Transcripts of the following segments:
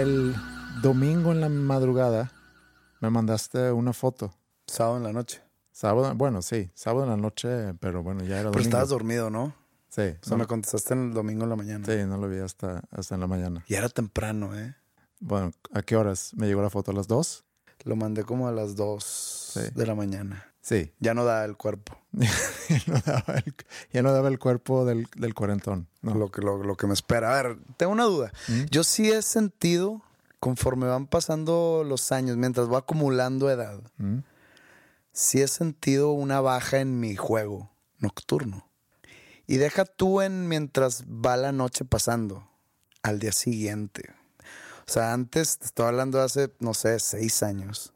El domingo en la madrugada me mandaste una foto. Sábado en la noche. Sábado, bueno, sí, sábado en la noche, pero bueno, ya era domingo. Pero estabas dormido, ¿no? Sí. O sea, me contestaste el domingo en la mañana. Sí, no lo vi hasta, hasta en la mañana. Y era temprano, ¿eh? Bueno, ¿a qué horas? ¿Me llegó la foto a las dos? Lo mandé como a las dos de la mañana. Sí. Ya no da el cuerpo. ya, no daba el, ya no daba el cuerpo del, del cuarentón. No. Lo, que, lo, lo, que me espera. A ver, tengo una duda. ¿Mm? Yo sí he sentido, conforme van pasando los años, mientras voy acumulando edad, ¿Mm? sí he sentido una baja en mi juego nocturno. Y deja tú en mientras va la noche pasando, al día siguiente. O sea, antes, te estaba hablando de hace, no sé, seis años.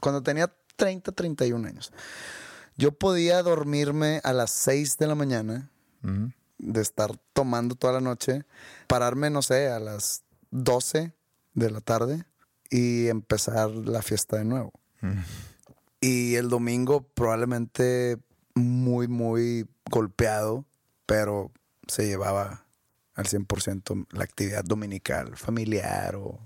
Cuando tenía 30, 31 años. Yo podía dormirme a las 6 de la mañana, ¿Mm? de estar tomando toda la noche, pararme, no sé, a las 12 de la tarde y empezar la fiesta de nuevo. ¿Mm? Y el domingo probablemente muy, muy golpeado, pero se llevaba al 100% la actividad dominical, familiar o...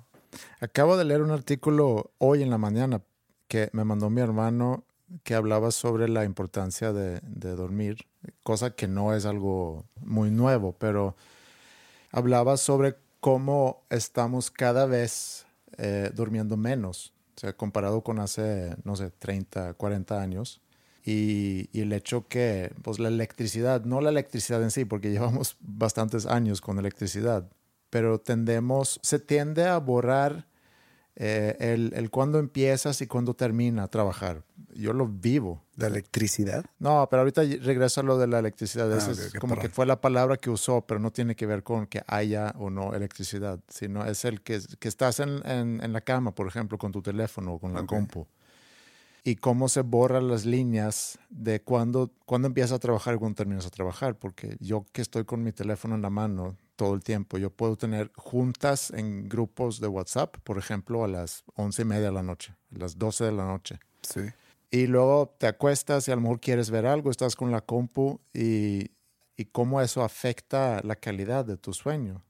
Acabo de leer un artículo hoy en la mañana que me mandó mi hermano que hablaba sobre la importancia de, de, dormir, cosa que no es algo muy nuevo, pero hablaba sobre cómo estamos cada vez eh, durmiendo menos, o sea, comparado con hace, no sé, 30, 40 años. Y, y, el hecho que, pues la electricidad, no la electricidad en sí, porque llevamos bastantes años con electricidad, pero tendemos, se tiende a borrar eh, el, el cuándo empiezas y cuándo termina a trabajar. Yo lo vivo. ¿De electricidad? No, pero ahorita regreso a lo de la electricidad. Ah, Eso okay, es como que fue la palabra que usó, pero no tiene que ver con que haya o no electricidad, sino es el que, que estás en, en, en, la cama, por ejemplo, con tu teléfono o con la Okay. compu. Y cómo se borran las líneas de cuándo, cuándo empiezas a trabajar y cuándo terminas a trabajar. Porque yo que estoy con mi teléfono en la mano todo el tiempo, yo puedo tener juntas en grupos de WhatsApp, por ejemplo, a las once y media de la noche, a las 12 de la noche. Sí. Y luego te acuestas y a lo mejor quieres ver algo, estás con la compu y, y cómo eso afecta la calidad de tu sueño.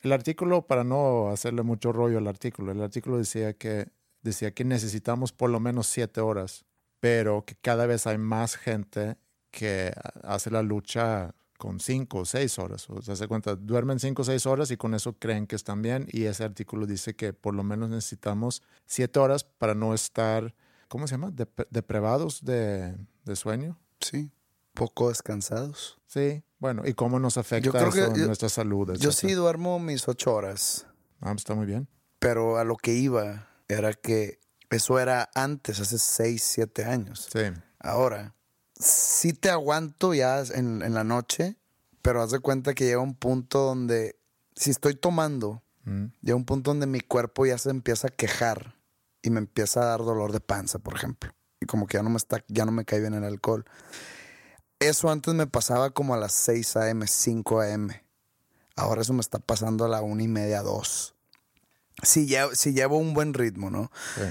El artículo, para no hacerle mucho rollo al artículo, el artículo decía que, decía que necesitamos por lo menos siete horas, pero que cada vez hay más gente que hace la lucha con cinco o seis horas. O sea, se cuenta, duermen cinco o seis horas y con eso creen que están bien. Y ese artículo dice que por lo menos necesitamos siete horas para no estar ¿cómo se llama? Dep deprivados de, de, sueño. Sí, poco descansados. Sí, bueno, ¿y cómo nos afecta yo creo eso que yo, nuestra salud? Yo sí duermo mis ocho horas. Ah, está muy bien. Pero a lo que iba era que eso era antes, hace seis, siete años. Sí. Ahora, sí te aguanto ya en, en la noche, pero haz de cuenta que llega un punto donde, si estoy tomando, mm. llega un punto donde mi cuerpo ya se empieza a quejar y me empieza a dar dolor de panza, por ejemplo. Y como que ya no me está, ya no me cae bien el alcohol. Eso antes me pasaba como a las 6 a.m., 5 a.m. Ahora eso me está pasando a la una y media, dos. Si llevo, si llevo un buen ritmo, ¿no? Sí.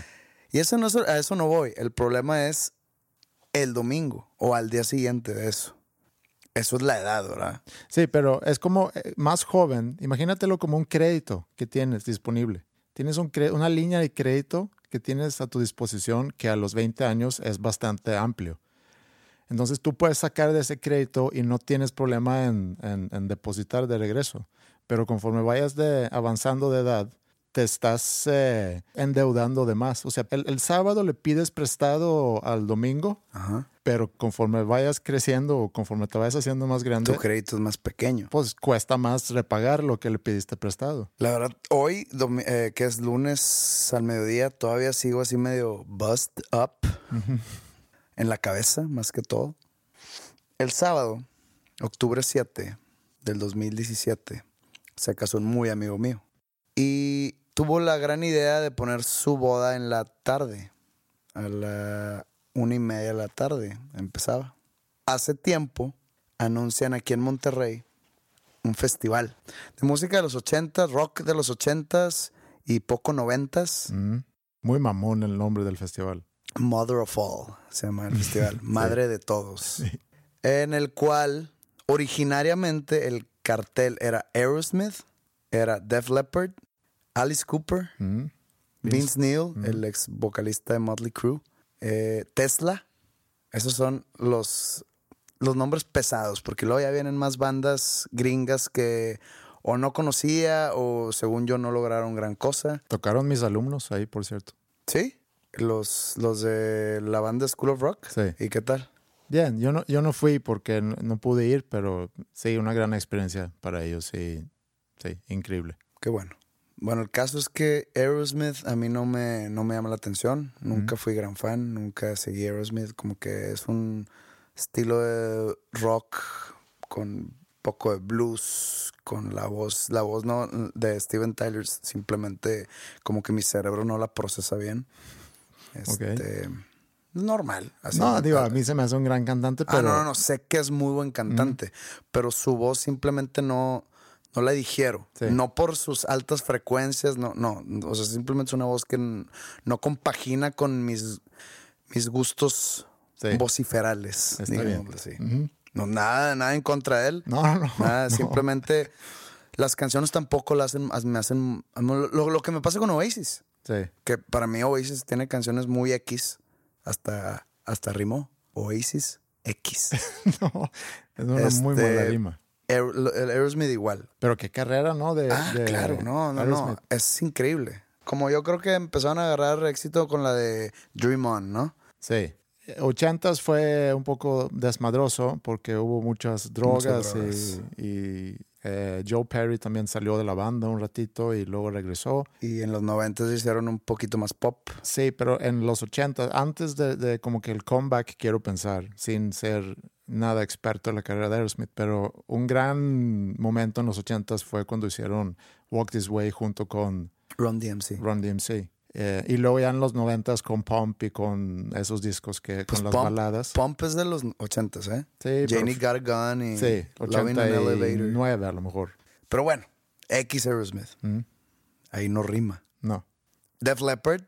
Y eso no, a eso no voy. El problema es el domingo o al día siguiente de eso. Eso es la edad, ¿verdad? Sí, pero es como eh, más joven. Imagínatelo como un crédito que tienes disponible. Tienes un una línea de crédito que tienes a tu disposición que a los 20 años es bastante amplio. Entonces tú puedes sacar de ese crédito y no tienes problema en, en- en depositar de regreso. Pero conforme vayas de, avanzando de edad, te estás eh, endeudando de más. O sea, el, el sábado le pides prestado al domingo, Ajá. pero conforme vayas creciendo o conforme te vayas haciendo más Tu grande, crédito es más pequeño. pues cuesta más repagar lo que le pidiste prestado. La verdad, hoy, eh, que es lunes al mediodía, todavía sigo así medio bust up en la cabeza, más que todo. El sábado, octubre 7 del 2017, se casó un muy amigo mío. Y tuvo la gran idea de poner su boda en la tarde, a la una y media de la tarde, empezaba. Hace tiempo anuncian aquí en Monterrey un festival de música de los 80, rock de los 80 y poco 90. Mm. Muy mamón el nombre del festival. Mother of All se llama el festival, Madre de Todos. En el cual originariamente el cartel era Aerosmith, era Def Leppard, Alice Cooper, Mm. Vince Neil, el ex vocalista de Motley Crue, eh, Tesla. Esos son los, los nombres pesados, porque luego ya vienen más bandas gringas que o no conocía o según yo no lograron gran cosa. Tocaron mis alumnos ahí, por cierto. ¿Sí? Los, los de la banda School of Rock. Sí. ¿Y qué tal? Bien, yo no, yo no fui porque no, no pude ir, pero sí, una gran experiencia para ellos, sí, sí, increíble. Qué bueno. Bueno, el caso es que Aerosmith a mí no me, no me llama la atención. Nunca fui gran fan, nunca seguí Aerosmith. Como que es un estilo de rock con poco de blues, con la voz, la voz no de Steven Tyler, simplemente como que mi cerebro no la procesa bien. Este, Normal. así. no, digo, a mí se me hace un gran cantante, pero Ah, no, no, no, sé que es muy buen cantante, pero su voz simplemente no, no la digiero. Sí. No por sus altas frecuencias, no, no. O sea, simplemente es una voz que no compagina con mis, mis gustos Sí. vociferales. Está bien. No, nada, nada en contra de él. No, no, no, Nada, no. simplemente las canciones tampoco las hacen, me hacen. Lo, lo que me pasa con Oasis, sí, que para mí Oasis tiene canciones muy X, hasta, hasta rimó. Oasis X. no, es una muy Este, buena rima. Aer- el Aerosmith igual. Pero qué carrera, ¿no? De, Ah, de claro, no, no, no. Es increíble. Como yo creo que empezaron a agarrar éxito con la de Dream On, ¿no? Sí. Ochentas fue un poco desmadroso porque hubo muchas drogas, drogas. y, y, eh, Joe Perry también salió de la banda un ratito y luego regresó. Y en los 90 hicieron un poquito más pop. Sí, pero en los 80, antes de, de como que el comeback, quiero pensar, sin ser nada experto en la carrera de Aerosmith, pero un gran momento en los 80 fue cuando hicieron Walk This Way junto con Run DMC. Run DMC. Eh, y luego ya en los 90 con Pump y con esos discos que Pues con las Pump- baladas. Pump es de los 80, ¿eh? Sí, Janie pero- Got a Gun y Sí, Loving an Elevator. 89 a lo mejor. Pero bueno, X Aerosmith. Mm. Ahí no rima. No. Def Leppard,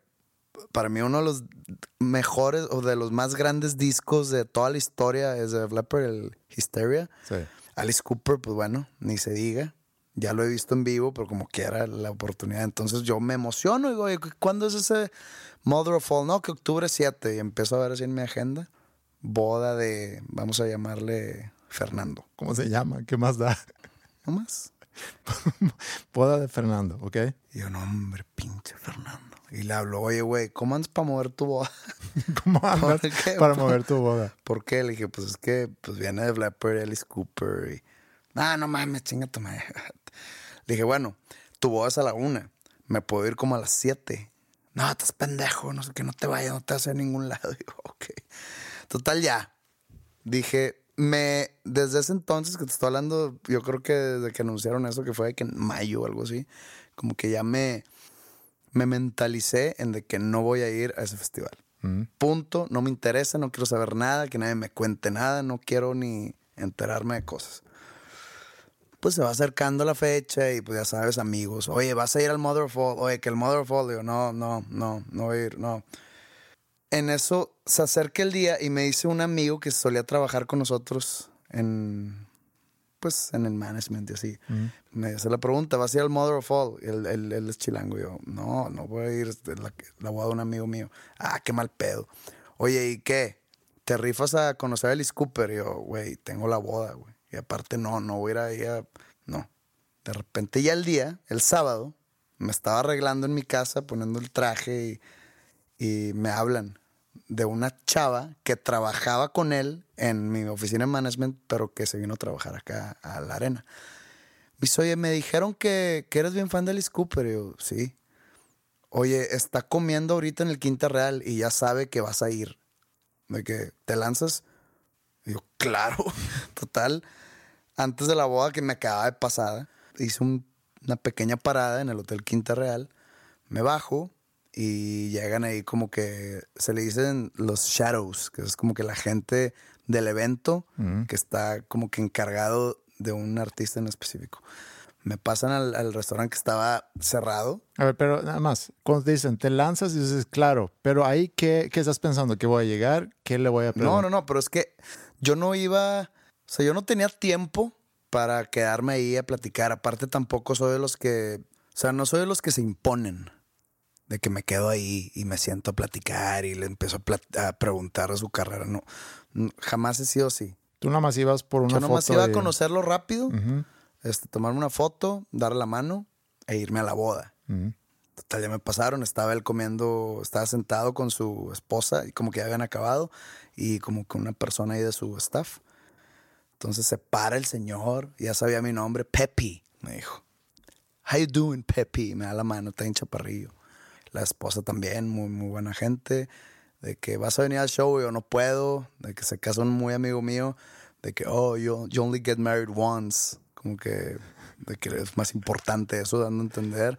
para mí uno de los mejores o de los más grandes discos de toda la historia es Def Leppard, el Hysteria. Sí. Alice Cooper, pues bueno, ni se diga. Ya lo he visto en vivo, pero como quiera la oportunidad. Entonces yo me emociono y digo, "Oye, ¿cuándo es ese Mother of All? No, que octubre 7. Y empiezo a ver así en mi agenda. Boda de, vamos a llamarle Fernando. ¿Cómo se llama? ¿Qué más da? ¿No más? Boda de Fernando, ¿ok? Y yo, no, hombre, pinche Fernando. Y le hablo, oye, güey, ¿cómo andas para mover tu boda? ¿Cómo andas ¿Por qué? para mover tu boda? ¿Por qué? Le dije, pues es que pues viene de Flapper, Alice Cooper. Y, ah, no mames, chinga tu madre. Le dije, bueno, tu boda es a la una. Me puedo ir como a las siete. No, estás pendejo, no sé que no te vayas, no te vas a ningún lado. Digo, ok. Total, ya. Dije, me, desde ese entonces que te estoy hablando, yo creo que desde que anunciaron eso, que fue que en mayo o algo así, como que ya me, me mentalicé en de que no voy a ir a ese festival. Mm. Punto, no me interesa, no quiero saber nada, que nadie me cuente nada, no quiero ni enterarme de cosas. Pues se va acercando la fecha y pues ya sabes, amigos, oye, vas a ir al Mother of All, oye, que el Mother of All, digo, no, no, no, no voy a ir, no. En eso se acerca el día y me dice un amigo que solía trabajar con nosotros en, pues, en el management y así. Me hace la pregunta, ¿vas a ir al Mother of All? Y Él, él- él es chilango. Yo, no, no voy a ir, es la, la boda de un amigo mío. Ah, qué mal pedo. Oye, ¿y qué? te rifas a conocer a Alice Cooper. Yo, güey, tengo la boda, güey. Y aparte, no, no voy a ir ahí a. No. De repente, ya el día, el sábado, me estaba arreglando en mi casa, poniendo el traje y, y me hablan de una chava que trabajaba con él en mi oficina de management, pero que se vino a trabajar acá a la arena. Me dice, oye, me dijeron que, que eres bien fan de Alice Cooper. Y yo, sí. Oye, está comiendo ahorita en el Quinta Real y ya sabe que vas a ir. De que te lanzas. Y yo, claro, total. Antes de la boda que me acababa de pasar, hice un- una pequeña parada en el Hotel Quinta Real. Me bajo y llegan ahí como que se le dicen los shadows, que es como que la gente del evento que está como que encargado de un artista en específico. Me pasan al, al restaurante que estaba cerrado. A ver, pero nada más, cuando te dicen, te lanzas y dices, claro, pero ahí, ¿qué, qué estás pensando? ¿Que voy a llegar? ¿Qué le voy a No, preguntar? no, no, pero es que yo no iba, o sea, yo no tenía tiempo para quedarme ahí a platicar. Aparte tampoco soy de los que, o sea, no soy de los que se imponen. De que me quedo ahí y me siento a platicar y le empiezo a, a preguntar de su carrera. No, no, jamás he sido así. Tú nada más ibas por una Yo nomás foto iba a de- conocerlo rápido, Ujú, este, tomarme una foto, darle la mano e irme a la boda. ujú. Total, ya me pasaron, estaba él comiendo, estaba sentado con su esposa y como que ya habían acabado y como que una persona ahí de su staff. Entonces se para el señor, ya sabía mi nombre, Pepe, me dijo. How you doing, Pepe? Y Me da la mano, está en chaparrillo. La esposa también, muy, muy buena gente. De que vas a venir al show, yo no puedo. De que se casó un muy amigo mío. De que, oh, you, you only get married once. Como que, de que es más importante eso, dando a entender.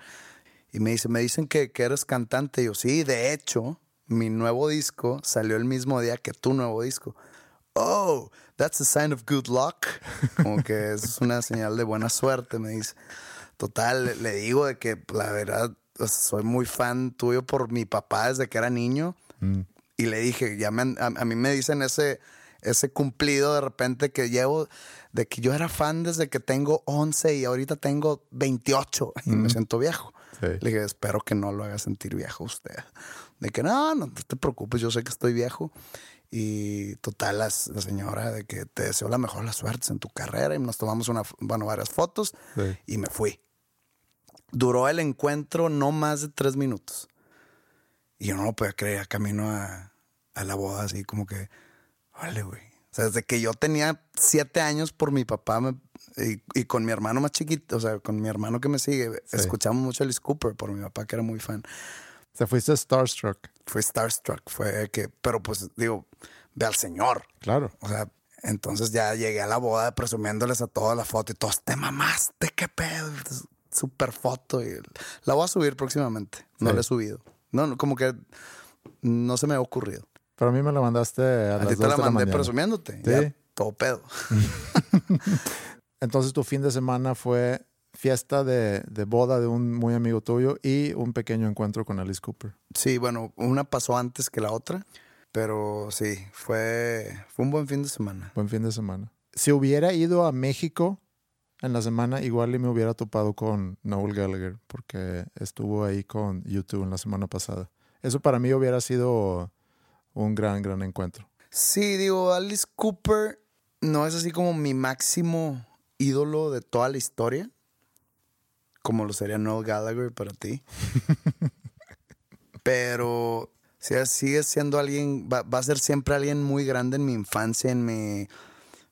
Y me dice, me dicen que, que eres cantante. Y yo, sí, de hecho, mi nuevo disco salió el mismo día que tu nuevo disco. Oh, that's a sign of good luck. Como que es una señal de buena suerte, me dice. Total, le- digo de que la verdad soy muy fan tuyo por mi papá desde que era niño. Y le dije, ya me a, a mí me dicen ese, ese cumplido de repente que llevo, de que yo era fan desde que tengo 11 y ahorita tengo 28 y me siento viejo. Sí. Le dije, espero que no lo haga sentir viejo usted. De que no, no te preocupes, yo sé que estoy viejo. Y total, la, la señora de que te deseo la mejor las suertes en tu carrera y nos tomamos una, bueno, varias fotos Sí. y me fui. Duró el encuentro no más de tres minutos. Y yo no lo podía creer, camino a, a la boda así como que, vale, güey. O sea, desde que yo tenía siete años por mi papá me- y, y con mi hermano más chiquito, o sea, con mi hermano que me sigue, Sí. escuchamos mucho a Alice Cooper por mi papá que era muy fan. Se fuiste starstruck. Fue Starstruck, fue que, pero pues digo, ve al señor. Claro. O sea, entonces ya llegué a la boda presumiéndoles a toda la foto y todos, te mamaste, qué pedo. Super foto. Y la voy a subir próximamente. No Sí. la he subido. No, no, como que no se me ha ocurrido. Pero a mí me la mandaste a, A, las ti te la la mandé mañana. presumiéndote. Sí. Ya, todo pedo. Entonces tu fin de semana fue fiesta de, de boda de un muy amigo tuyo y un pequeño encuentro con Alice Cooper. Sí, bueno, una pasó antes que la otra. Pero sí, fue, fue un buen fin de semana. Buen fin de semana. Si hubiera ido a México en la semana, igual y me hubiera topado con Noel Gallagher, porque estuvo ahí con YouTube en la semana pasada. Eso para mí hubiera sido un gran, gran encuentro. Sí, digo, Alice Cooper no es así como mi máximo ídolo de toda la historia. Como lo sería Noel Gallagher para ti. Pero sí, sigue siendo alguien, va, va a ser siempre alguien muy grande en mi infancia, en mi,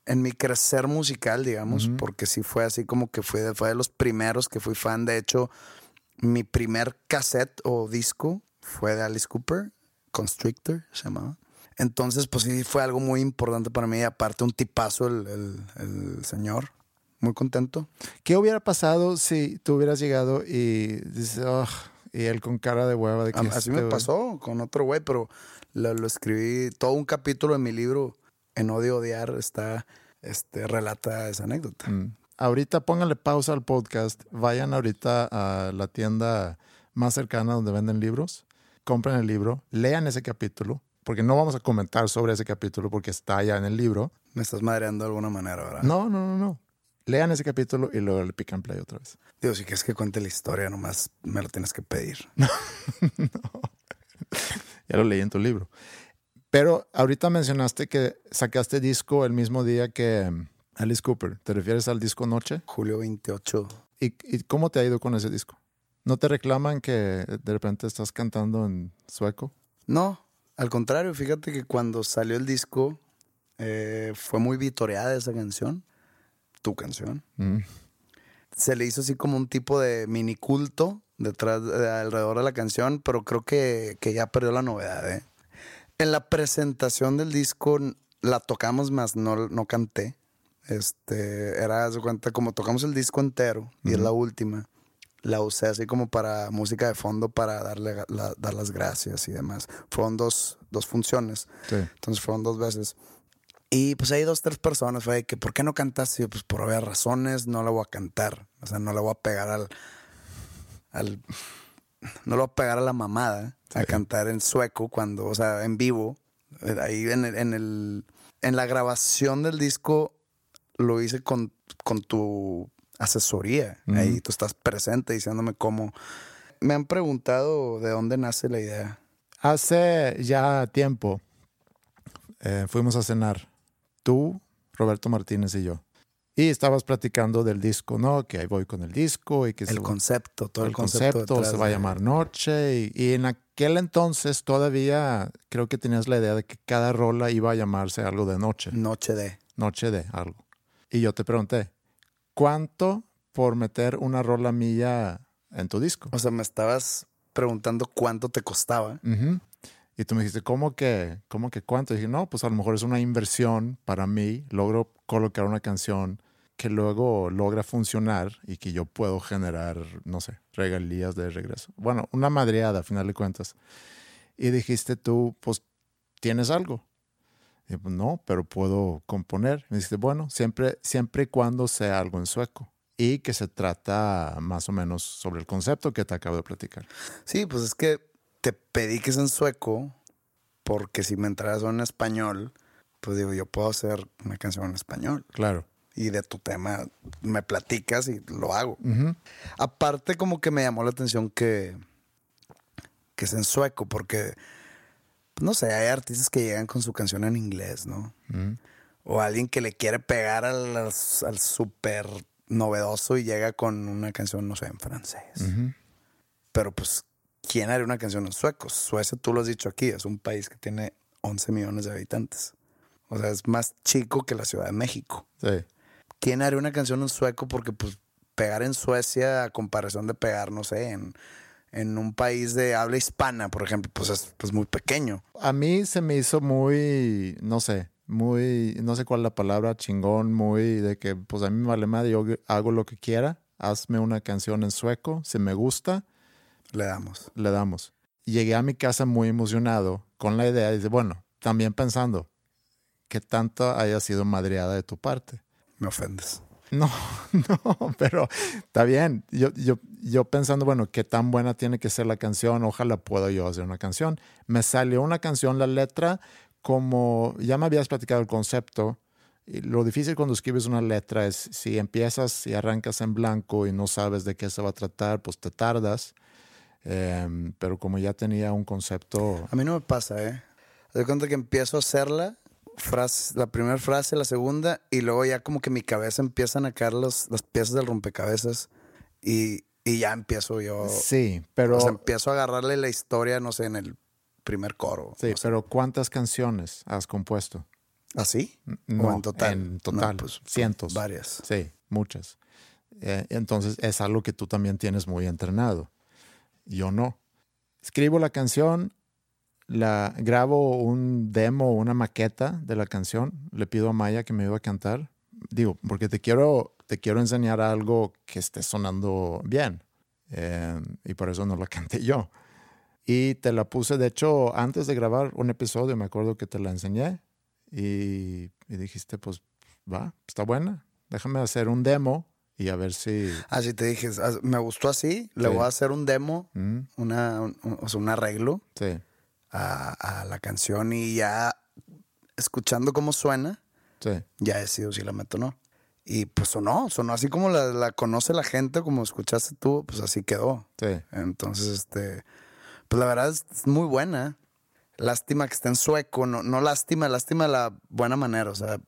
en mi crecer musical, digamos, porque sí fue así como que fue de, fue de los primeros que fui fan. De hecho, mi primer cassette o disco fue de Alice Cooper, Constrictor se llamaba. Entonces, pues sí, fue algo muy importante para mí. Aparte, un tipazo el, el- el señor. Muy contento. ¿Qué hubiera pasado si tú hubieras llegado y dices, "Ugh", y él con cara de hueva de que Así este me güey- pasó con otro güey, pero lo, lo escribí. Todo un capítulo de mi libro, En Odio Odiar, está, este, relata esa anécdota. Mm. Ahorita pónganle pausa al podcast, vayan ahorita a la tienda más cercana donde venden libros, compren el libro, lean ese capítulo, porque no vamos a comentar sobre ese capítulo porque está ya en el libro. Me estás madreando de alguna manera, ¿verdad? No, no, no, no. Lean ese capítulo y luego le pican play otra vez. Digo, si quieres que cuente la historia, nomás me lo tienes que pedir. Ya lo leí en tu libro. Pero ahorita mencionaste que sacaste disco el mismo día que Alice Cooper. ¿Te refieres al disco Noche? Julio 28. ¿Y, y cómo te ha ido con ese disco? ¿No te reclaman que de repente estás cantando en sueco? No, al contrario, fíjate que cuando salió el disco eh, fue muy vitoreada esa canción, tu canción. Mm. Se le hizo así como un tipo de mini culto detrás, de- alrededor de la canción, pero creo que, que ya perdió la novedad. ¿eh? En la presentación del disco la tocamos más, no, no canté. Este, era, de cuenta, como tocamos el disco entero y es la última. La usé así como para música de fondo para darle la- dar las gracias y demás. Fueron dos, dos funciones. Sí. Entonces fueron dos veces. Y pues hay dos, tres personas, fue que, ¿por qué no cantaste? Y yo, pues por obvias razones, no la voy a cantar. O sea, no la voy a pegar al. al no la voy a pegar a la mamada a cantar en sueco cuando, o sea, en vivo. Eh, Ahí en el, en el. En la grabación del disco lo hice con, con tu asesoría. Ahí tú estás presente diciéndome cómo. Me han preguntado de dónde nace la idea. Hace ya tiempo eh, fuimos a cenar, tú, Roberto Martínez y yo. Y estabas platicando del disco, ¿no? Que ahí voy con el disco y que El se- concepto, todo el, el concepto. concepto se va a llamar Noche. Y, y en aquel entonces todavía creo que tenías la idea de que cada rola iba a llamarse algo de noche, Noche de. noche de algo. Y yo te pregunté, ¿cuánto por meter una rola mía en tu disco? O sea, me estabas preguntando cuánto te costaba. Y tú me dijiste, ¿cómo que, ¿cómo que cuánto? Y dije, no, pues a lo mejor es una inversión para mí. Logro colocar una canción que luego logra funcionar y que yo puedo generar, no sé, regalías de regreso. Bueno, una madreada, a final de cuentas. Y dijiste tú, pues, ¿tienes algo? Y yo, pues, no, pero puedo componer. Me dijiste, bueno, siempre, siempre y cuando sea algo en sueco. Y que se trata más o menos sobre el concepto que te acabo de platicar. Sí, pues es que te pedí que es en sueco, porque si me entraras en español, pues digo, yo puedo hacer una canción en español. Claro. Y de tu tema me platicas y lo hago. Aparte, como que me llamó la atención que, que es en sueco, porque, no sé, hay artistas que llegan con su canción en inglés, ¿no? O alguien que le quiere pegar al, al súper novedoso y llega con una canción, no sé, en francés. Pero pues, ¿quién haría una canción en sueco? Suecia, tú lo has dicho aquí, es un país que tiene 11 millones de habitantes. O sea, es más chico que la Ciudad de México. Sí. ¿Quién haría una canción en sueco? Porque pues pegar en Suecia a comparación de pegar, no sé, en, en un país de habla hispana, por ejemplo, pues es pues, muy pequeño. A mí se me hizo muy, no sé, muy, no sé cuál es la palabra, chingón, muy de que, pues a mí me vale madre, yo hago lo que quiera, hazme una canción en sueco, si me gusta, Le damos. le damos. Llegué a mi casa muy emocionado con la idea, dice, bueno, también pensando que tanto haya sido madreada de tu parte. Me ofendes. No, no, pero está bien. Yo, yo, yo pensando, bueno, qué tan buena tiene que ser la canción, ojalá pueda yo hacer una canción. Me salió una canción, la letra, como ya me habías platicado el concepto. Y lo difícil cuando escribes una letra es si empiezas y arrancas en blanco y no sabes de qué se va a tratar, pues te tardas. Em, pero como ya tenía un concepto, A mí no me pasa, ¿eh? De cuenta que empiezo a hacerla, frase, la primera frase, la segunda, y luego ya como que mi cabeza empiezan a caer los, las piezas del rompecabezas y, y ya empiezo yo. sí, pero, O sea, empiezo a agarrarle la historia, no sé, en el primer coro. sí, pero ¿cuántas canciones has compuesto? ¿Así? No, ¿O en total? En total, No, pues, cientos. Varias. Sí, muchas. Eh, entonces es algo que tú también tienes muy entrenado. Yo no. Escribo la canción, la grabo un demo, una maqueta de la canción, le pido a Maya que me ayude a cantar. Digo, porque te quiero, te quiero enseñar algo que esté sonando bien. Eh, y por eso no la canté yo. Y te la puse, de hecho, antes de grabar un episodio, me acuerdo que te la enseñé. Y, y dijiste, pues va, está buena. Déjame hacer un demo y a ver si. Así te dije, ah, me gustó así, le Sí. voy a hacer un demo, Mm, una, un, o sea, un arreglo sí, a, a la canción y ya escuchando cómo suena, sí. ya decido si la meto o no. Y pues sonó, sonó así como la, la conoce la gente, como escuchaste tú, pues así quedó. Sí. Entonces, este, pues la verdad es muy buena. lástima que esté en sueco, no, no lástima, lástima de la buena manera, o sea,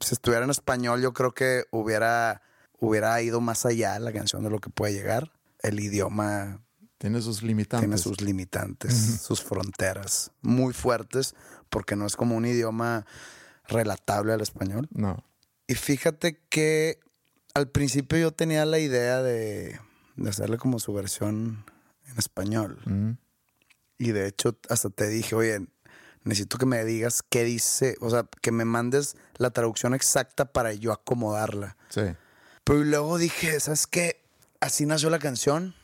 si estuviera en español yo creo que hubiera, hubiera ido más allá la canción de lo que puede llegar. El idioma Tiene sus limitantes. tiene sus limitantes, sus fronteras muy fuertes, porque no es como un idioma relatable al español. No. Y fíjate que al principio yo tenía la idea de, de hacerle como su versión en español. Y de hecho hasta te dije, oye, necesito que me digas qué dice, o sea, que me mandes la traducción exacta para yo acomodarla. Sí. Pero luego dije, ¿sabes qué? Así nació la canción.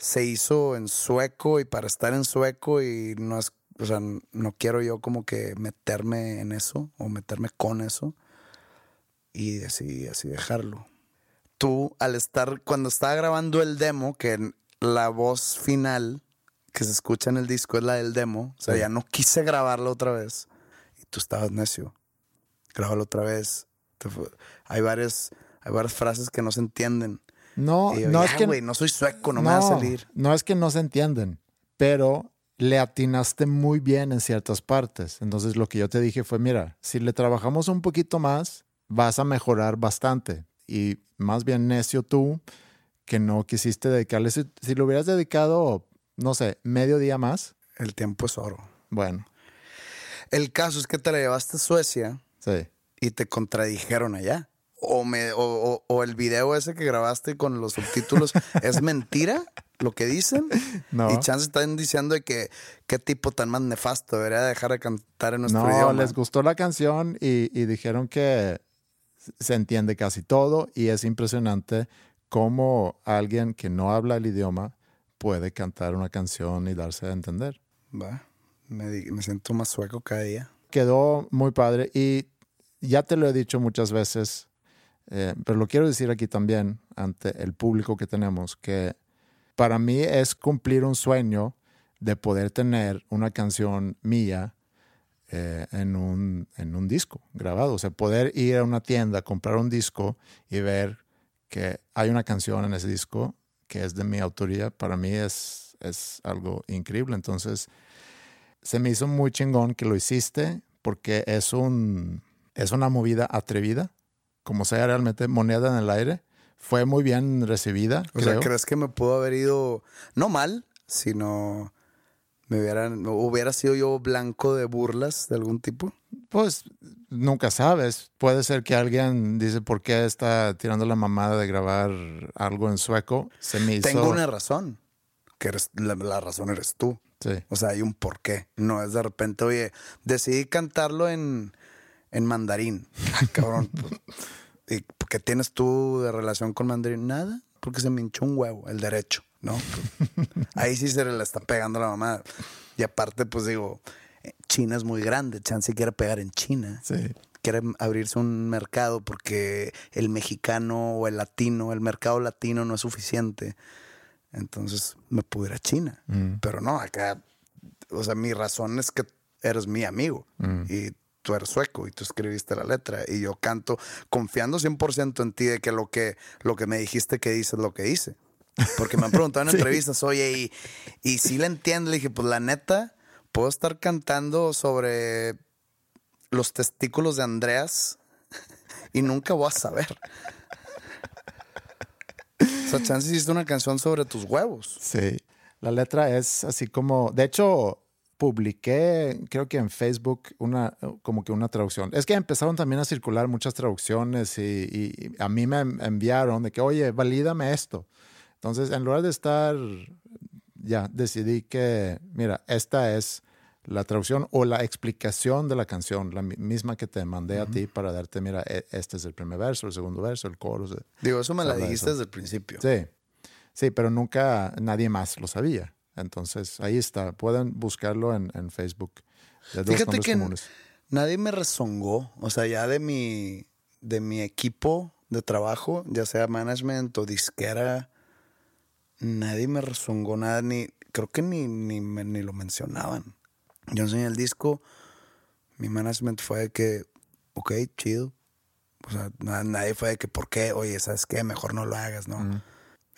Se hizo en sueco y para estar en sueco y no es, o sea, no quiero yo como que meterme en eso o meterme con eso. Y decidí así dejarlo. Tú, al estar, cuando estaba grabando el demo, que la voz final que se escucha en el disco es la del demo, o sea, Sí. ya no quise grabarla otra vez. Y tú estabas necio. Grábalo otra vez. Hay varias, hay varias frases que no se entienden. No, yo, no "Ya, es que no soy sueco, no, me va a salir. No es que no se entienden, pero le atinaste muy bien en ciertas partes. Entonces lo que yo te dije fue, mira, si le trabajamos un poquito más, vas a mejorar bastante. Y más bien necio tú, que no quisiste dedicarle, si, si lo hubieras dedicado, no sé, medio día más, El tiempo es oro. bueno, El caso es que te la llevaste a Suecia sí. y te contradijeron allá. O, me, o, o- o el video ese que grabaste con los subtítulos es mentira lo que dicen. No. Y chance están diciendo de que qué tipo tan más nefasto debería dejar de cantar en nuestro No, idioma. les gustó la canción y, y dijeron que se entiende casi todo y es impresionante cómo alguien que no habla el idioma puede cantar una canción y darse a entender. Va, me, me siento más sueco cada día. Quedó muy padre y ya te lo he dicho muchas veces, eh, pero lo quiero decir aquí también ante el público que tenemos, que para mí es cumplir un sueño de poder tener una canción mía eh, en, un, en un disco grabado. O sea, poder ir a una tienda, comprar un disco y ver que hay una canción en ese disco que es de mi autoría, para mí es, es algo increíble. Entonces, se me hizo muy chingón que lo hiciste porque es, un, es una movida atrevida, como sea realmente moneda en el aire. Fue muy bien recibida, O sea. ¿crees que me pudo haber ido, no mal, sino me hubieran, hubiera sido yo blanco de burlas de algún tipo? Pues nunca sabes. Puede ser que alguien dice por qué está tirando la mamada de grabar algo en sueco. Se me hizo. Tengo una razón, que eres, la, la razón eres tú. Sí. O sea, hay un porqué. No es de repente, oye, decidí cantarlo en, en mandarín. Ah, cabrón. pues, ¿Y qué tienes tú de relación con mandarín? Nada, porque se me hinchó un huevo, el derecho, ¿no? Ahí sí se le está pegando la mamá. Y aparte, pues digo, China es muy grande, Chance quiere pegar en China. Sí. Quiere abrirse un mercado porque el mexicano o el latino, el mercado latino no es suficiente. Entonces me pude ir a China. Pero no, acá, o sea, mi razón es que eres mi amigo y tú eres sueco y tú escribiste la letra y yo canto confiando 100% en ti de que lo que, lo que me dijiste que dices lo que dice. Porque me han preguntado en entrevistas, oye, y, y si le entiendo, le dije, pues la neta, puedo estar cantando sobre los testículos de Andreas y nunca voy a saber. O sea, chance hiciste una canción sobre tus huevos. Sí. La letra es así como. De hecho, publiqué, creo que en Facebook, una, como que una traducción. Es que empezaron también a circular muchas traducciones y, y a mí me enviaron de que, oye, valídame esto. Entonces, en lugar de estar, ya decidí que, mira, esta es la traducción o la explicación de la canción, la mi- misma que te mandé a ti para darte, mira, e- este es el primer verso, el segundo verso, el coro. Digo, eso me la dijiste eso. desde el principio. Sí, sí, pero nunca nadie más lo sabía. Entonces, ahí está. Pueden buscarlo en, en Facebook. de Fíjate que comunes. nadie me rezongó. O sea, ya de mi, de mi equipo de trabajo, ya sea management o disquera, nadie me rezongó nada, ni creo que ni, ni, me- ni lo mencionaban. Yo enseñé el disco, mi management fue de que, ok, chido. O sea, na- nadie fue de que, ¿por qué? Oye, ¿sabes qué? Mejor no lo hagas, ¿no?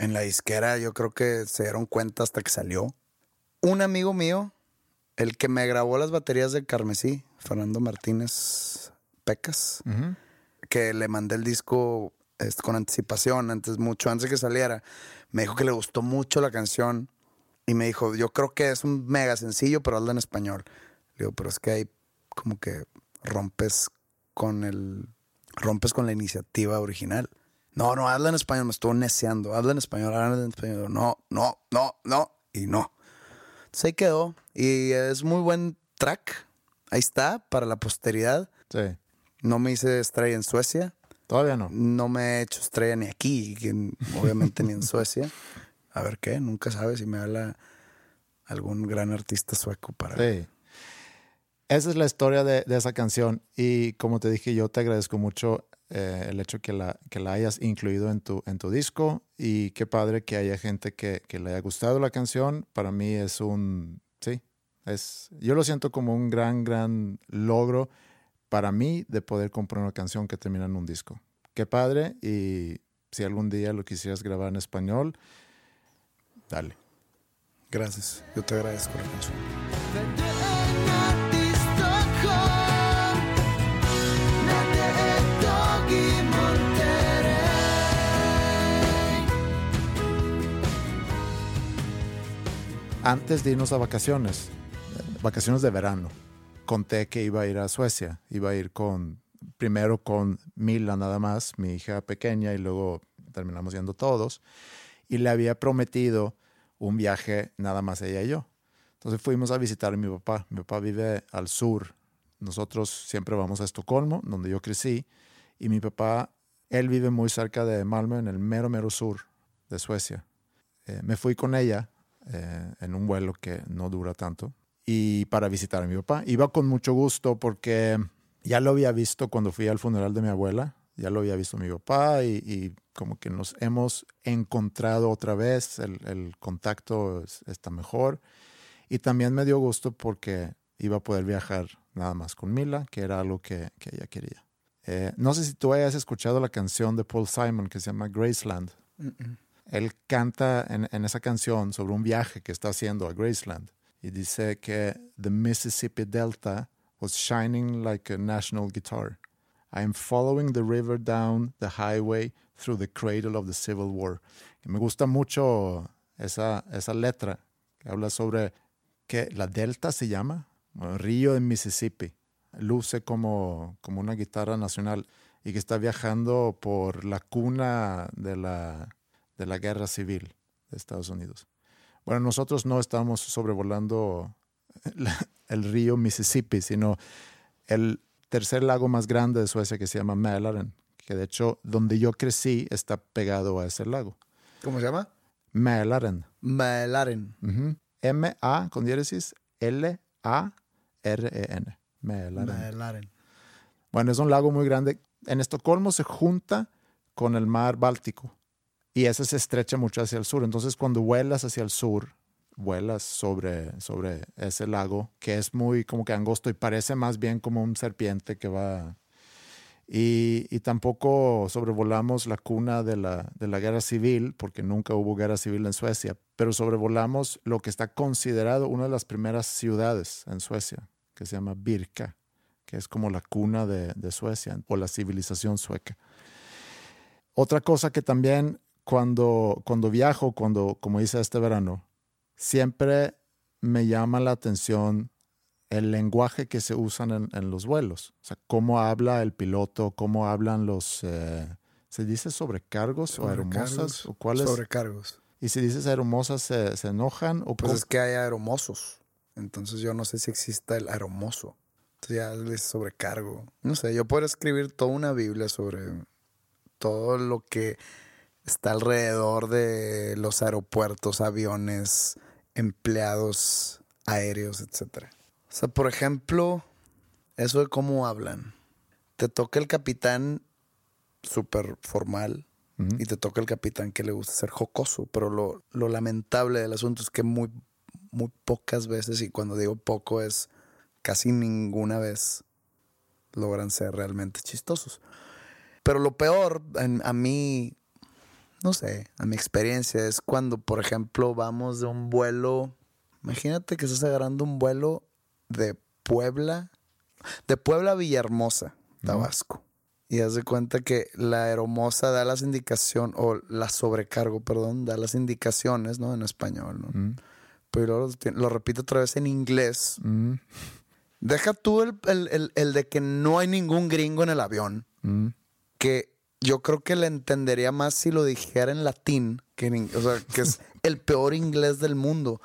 En la disquera yo creo que se dieron cuenta hasta que salió. Un amigo mío El que me grabó las baterías del Carmesí, Fernando Martínez Pecas, que le mandé el disco con anticipación, antes, mucho antes de que saliera, me dijo que le gustó mucho la canción y me dijo, yo creo que es un mega sencillo, pero hazla en español. Le digo, pero es que ahí como que rompes con el, rompes con la iniciativa original. No, no, hazla en español, me estuvo neceando, hazla en español, hazla en español. No, no, no, no, y no. Ahí quedó y es muy buen track. Ahí está, para la posteridad. Sí. No me hice estrella en Suecia. Todavía no. No me he hecho estrella ni aquí, obviamente ni en Suecia. A ver qué, nunca sabes si me habla algún gran artista sueco para. Sí. Esa es la historia de, de esa canción. Y como te dije, yo te agradezco mucho eh, el hecho que la, que la hayas incluido en tu, en tu disco. Y qué padre que haya gente que, que le haya gustado la canción. Para mí es un. Sí. Es, yo lo siento como un gran, gran logro para mí de poder comprar una canción que termina en un disco. Qué padre. Y si algún día lo quisieras grabar en español, dale. Gracias, yo te agradezco la canción. Antes de irnos a vacaciones, vacaciones de verano, conté que iba a ir a Suecia. Iba a ir con, primero con Mila nada más, mi hija pequeña, y luego terminamos yendo todos. Y le había prometido un viaje nada más ella y yo. Entonces fuimos a visitar a mi papá. Mi papá vive al sur. Nosotros siempre vamos a Estocolmo, donde yo crecí. Y mi papá, él vive muy cerca de Malmö, en el mero, mero sur de Suecia. Eh, me fui con ella eh, en un vuelo que no dura tanto y para visitar a mi papá. Iba con mucho gusto porque ya lo había visto cuando fui al funeral de mi abuela, ya lo había visto mi papá y, y como que nos hemos encontrado otra vez, el, el contacto es- está mejor. Y también me dio gusto porque iba a poder viajar nada más con Mila, que era algo que, que ella quería. Eh, no sé si tú hayas escuchado la canción de Paul Simon que se llama Graceland. Él canta en, esa canción sobre un viaje que está haciendo a Graceland y dice que the Mississippi Delta was shining like a national guitar. I am following the river down the highway through the cradle of the Civil War. Y me gusta mucho esa, esa letra que habla sobre que la delta se llama, río de Mississippi. Luce como, como una guitarra nacional y que está viajando por la cuna de la, de la guerra civil de Estados Unidos. Bueno, nosotros no estamos sobrevolando la- el río Mississippi, sino el tercer lago más grande de Suecia que se llama Mälaren, que de hecho donde yo crecí está pegado a ese lago. ¿Cómo se llama? Mälaren. Mälaren. M-A con diéresis L-A-R-E-N. Mälaren. Mälaren. Bueno, es un lago muy grande. En Estocolmo se junta con el mar Báltico y ese se estrecha mucho hacia el sur. Entonces, cuando vuelas hacia el sur, vuelas sobre, sobre ese lago que es muy como que angosto y parece más bien como un serpiente que va. Y, y tampoco sobrevolamos la cuna de la, de la guerra civil, porque nunca hubo guerra civil en Suecia, pero sobrevolamos lo que está considerado una de las primeras ciudades en Suecia, que se llama Birka que es como la cuna de, de Suecia o la civilización sueca. Otra cosa que también cuando, cuando viajo, cuando, como hice este verano, siempre me llama la atención el lenguaje que se usan en, en los vuelos. O sea, cómo habla el piloto, cómo hablan los... eh, ¿Se dice sobrecargos o aeromosas? Sobrecargos, ¿O cuáles? Sobrecargos. Y si dices aeromosas, ¿se, se enojan? ¿O Pues cómo- es que hay aeromosos. Entonces yo no sé si exista el aeromoso. Entonces ya les sobrecargo. No sé, yo puedo escribir toda una Biblia sobre todo lo que está alrededor de los aeropuertos, aviones, empleados aéreos, etc. O sea, por ejemplo, eso de cómo hablan. Te toca el capitán súper formal y te toca el capitán que le gusta ser jocoso, pero lo, lo lamentable del asunto es que muy, muy pocas veces, y cuando digo poco es casi ninguna vez, logran ser realmente chistosos. Pero lo peor en- a mí, no sé, a mi experiencia es cuando, por ejemplo, vamos de un vuelo Imagínate que estás agarrando un vuelo de Puebla, de Puebla a Villahermosa, Tabasco. Y haz de cuenta que la aeromoza da las indicaciones, o la sobrecargo, perdón, da las indicaciones, ¿no? En español, ¿no? Pero lo, lo, repito otra vez en inglés. Deja tú el, el, el, de que no hay ningún gringo en el avión. Que yo creo que le entendería más si lo dijera en latín, que o sea, que es el peor inglés del mundo.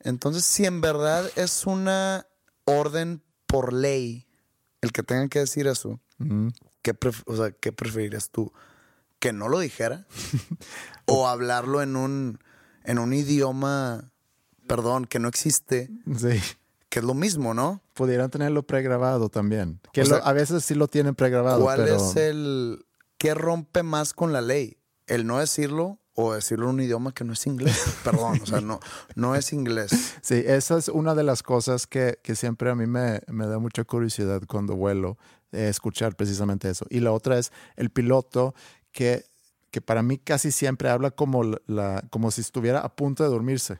Entonces, si en verdad es una orden por ley el que tengan que decir eso, ¿qué, o sea, ¿qué preferirías tú? ¿Que no lo dijera? ¿O hablarlo en un, en un idioma, perdón, que no existe? Sí. Que es lo mismo, ¿no? Pudieran tenerlo pregrabado también. Que a veces sí lo tienen pregrabado. ¿Cuál es el... ¿Qué rompe más con la ley? ¿El no decirlo o decirlo en un idioma que no es inglés. Perdón, o sea, no, no es inglés. Sí, esa es una de las cosas que, que siempre a mí me, me, da mucha curiosidad cuando vuelo, eh, escuchar precisamente eso. Y la otra es el piloto que, que para mí casi siempre habla como, la, como si estuviera a punto de dormirse.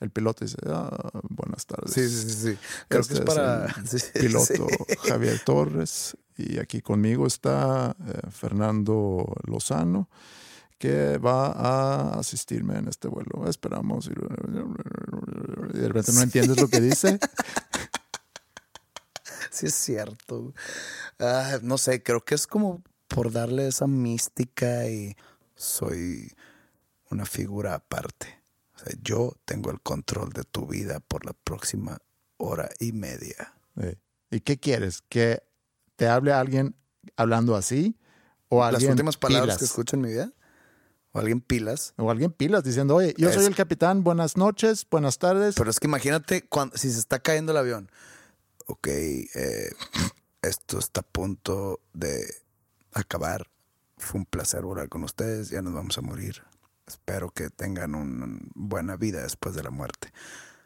El piloto dice, ah, buenas tardes. Sí, sí, sí. Creo que es, para... piloto Javier Torres. Y aquí conmigo está eh, Fernando Lozano que va a asistirme en este vuelo. Esperamos. Y de repente no entiendes lo que dice. Sí, es cierto. Ah, no sé, creo que es como por darle esa mística y soy una figura aparte. O sea, yo tengo el control de tu vida por la próxima hora y media. ¿Y qué quieres? ¿Que te hable alguien hablando así? ¿O alguien ¿Las últimas palabras que escucho en mi vida? O alguien pilas. O alguien pilas diciendo, oye, yo soy el capitán, buenas noches, buenas tardes. Pero es que imagínate cuando, si se está cayendo el avión. Ok, eh, esto está a punto de acabar. Fue un placer volar con ustedes, ya nos vamos a morir. Espero que tengan una buena vida después de la muerte.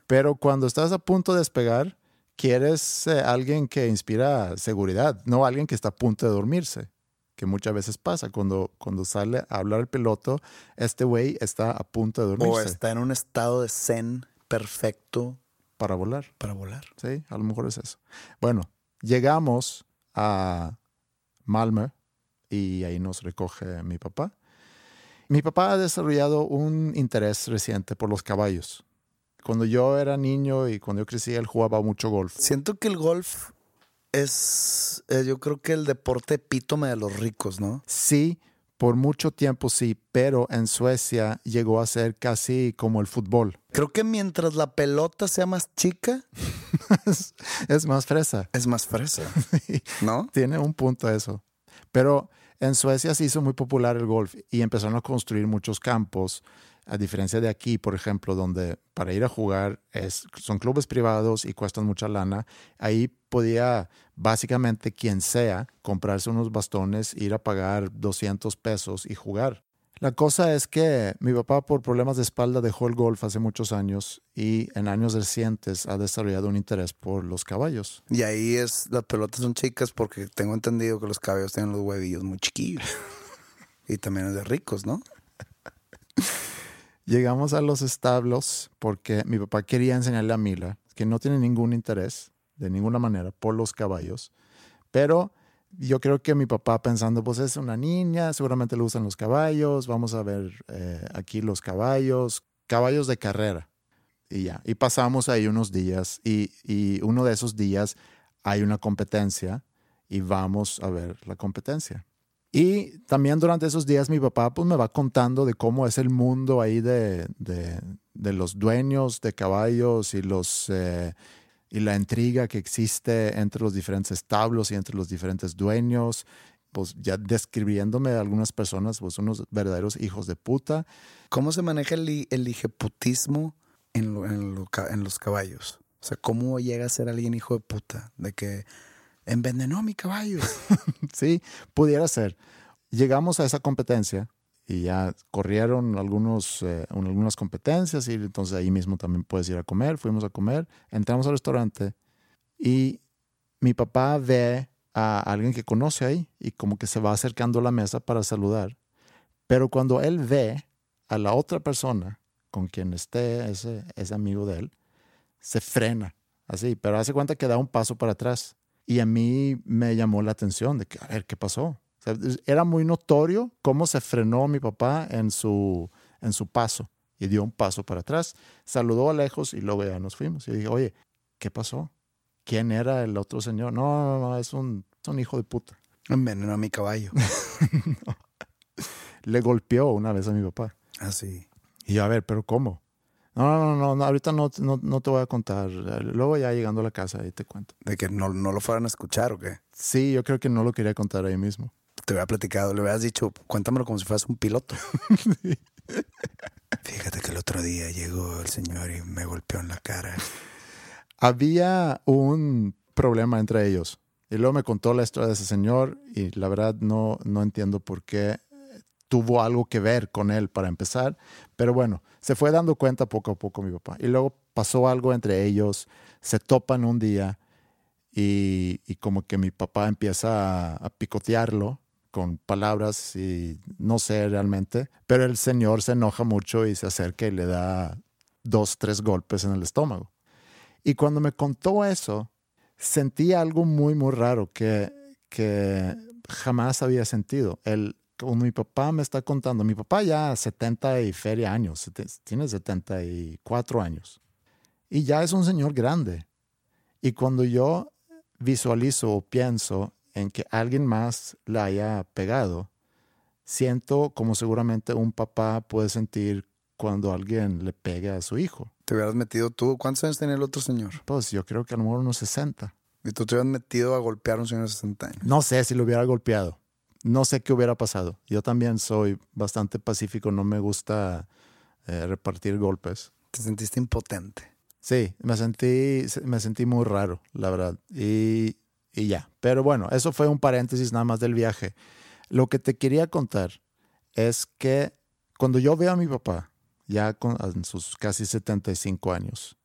Pero cuando estás a punto de despegar, quieres eh, alguien que inspira seguridad, no alguien que está a punto de dormirse que muchas veces pasa. Cuando, cuando sale a hablar el piloto, este güey está a punto de dormirse. O está en un estado de zen perfecto. Para volar. Para volar. Sí, a lo mejor es eso. Bueno, llegamos a Malmö y ahí nos recoge mi papá. Mi papá ha desarrollado un interés reciente por los caballos. Cuando yo era niño y cuando yo crecí, él jugaba mucho golf. Siento que el golf es, eh, yo creo que el deporte epítome de los ricos, ¿no? Sí, por mucho tiempo sí, pero en Suecia llegó a ser casi como el fútbol. Creo que mientras la pelota sea más chica, es, más fresa. Es más fresa, ¿no? Tiene un punto eso. Pero en Suecia se hizo muy popular el golf y empezaron a construir muchos campos a diferencia de aquí, por ejemplo, donde para ir a jugar es, son clubes privados y cuestan mucha lana, ahí podía básicamente quien sea comprarse unos bastones, ir a pagar 200 pesos y jugar. La cosa es que mi papá por problemas de espalda dejó el golf hace muchos años y en años recientes ha desarrollado un interés por los caballos. Y ahí es, las pelotas son chicas porque tengo entendido que los caballos tienen los huevillos muy chiquillos. y también es de ricos, ¿no? Llegamos a los establos porque mi papá quería enseñarle a Mila, que no tiene ningún interés de ninguna manera por los caballos, pero yo creo que mi papá pensando, pues es una niña, seguramente le gustan los caballos, vamos a ver eh, aquí los caballos, caballos de carrera. Y ya, y pasamos ahí unos días y, y uno de esos días hay una competencia y vamos a ver la competencia. Y también durante esos días mi papá pues, me va contando de cómo es el mundo ahí de, de, los dueños de caballos y, los, eh, y la intriga que existe entre los diferentes establos y entre los diferentes dueños. Pues ya describiéndome a algunas personas, pues unos verdaderos hijos de puta. ¿Cómo se maneja el, el hijeputismo en, en, en los caballos? O sea, ¿cómo llega a ser alguien hijo de puta? De que envenenó mi caballo. sí, pudiera ser. Llegamos a esa competencia y ya corrieron algunos, eh, algunas competencias y entonces ahí mismo también puedes ir a comer. Fuimos a comer, entramos al restaurante y mi papá ve a alguien que conoce ahí y como que se va acercando a la mesa para saludar. Pero cuando él ve a la otra persona con quien esté, ese, ese amigo de él, se frena, así, pero hace cuenta que da un paso para atrás. Y a mí me llamó la atención de que, a ver, ¿qué pasó? Era muy notorio cómo se frenó mi papá en su, en su paso y dio un paso para atrás, saludó a lejos y luego ya nos fuimos. Y dije, oye, ¿qué pasó? ¿Quién era el otro señor? No, no, no, es un, es un hijo de puta. Envenenó a mi caballo. Le golpeó una vez a mi papá. Ah, sí. Y yo, a ver, ¿pero cómo? No, no, no, ahorita no, no, te voy a contar. Luego ya llegando a la casa ahí te cuento. ¿De que no, no lo fueran a escuchar o qué? Sí, yo creo que no lo quería contar ahí mismo. Te había platicado, le hubieras dicho, cuéntamelo como si fueras un piloto. Fíjate que el otro día llegó el señor y me golpeó en la cara. Había un problema entre ellos. Y luego me contó la historia de ese señor y la verdad no, no entiendo por qué tuvo algo que ver con él para empezar. Pero bueno, se fue dando cuenta poco a poco mi papá. Y luego pasó algo entre ellos, se topan un día y, como que mi papá empieza a, picotearlo con palabras y no sé realmente, pero el señor se enoja mucho y se acerca y le da dos, tres golpes en el estómago. Y cuando me contó eso, sentí algo muy, muy raro que, que jamás había sentido. El, mi papá me está contando, mi papá ya 70 y feria años, tiene 74 años. Y ya es un señor grande. Y cuando yo visualizo o pienso en que alguien más le haya pegado, siento como seguramente un papá puede sentir cuando alguien le pega a su hijo. ¿Te hubieras metido tú? ¿Cuántos años tenía el otro señor? Pues yo creo que a lo mejor unos 60. ¿Y tú te hubieras metido a golpear a un señor de 60 años? No sé si lo hubiera golpeado no sé qué hubiera pasado. Yo también soy bastante pacífico, no me gusta eh, repartir golpes. ¿Te sentiste impotente? Sí, me sentí, me sentí muy raro, la verdad. Y, y ya. Pero bueno, eso fue un paréntesis nada más del viaje. Lo que te quería contar es que cuando yo veo a mi papá, ya con sus casi 75 años,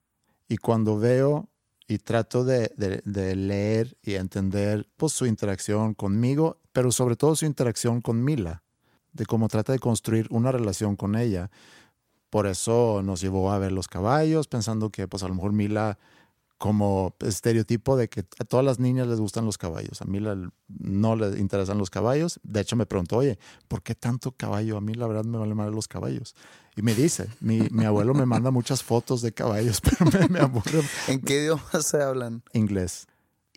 y cuando veo y trato de, leer y entender pues, su interacción conmigo, pero sobre todo su interacción con Mila, de cómo trata de construir una relación con ella. Por eso nos llevó a ver los caballos, pensando que pues a lo mejor Mila como estereotipo de que a todas las niñas les gustan los caballos. A mí no les interesan los caballos. De hecho, me preguntó, oye, ¿por qué tanto caballo? A mí la verdad me vale más los caballos. Y me dice, mi, mi abuelo me manda muchas fotos de caballos, pero me, me aburre. ¿En qué idioma se hablan? Inglés.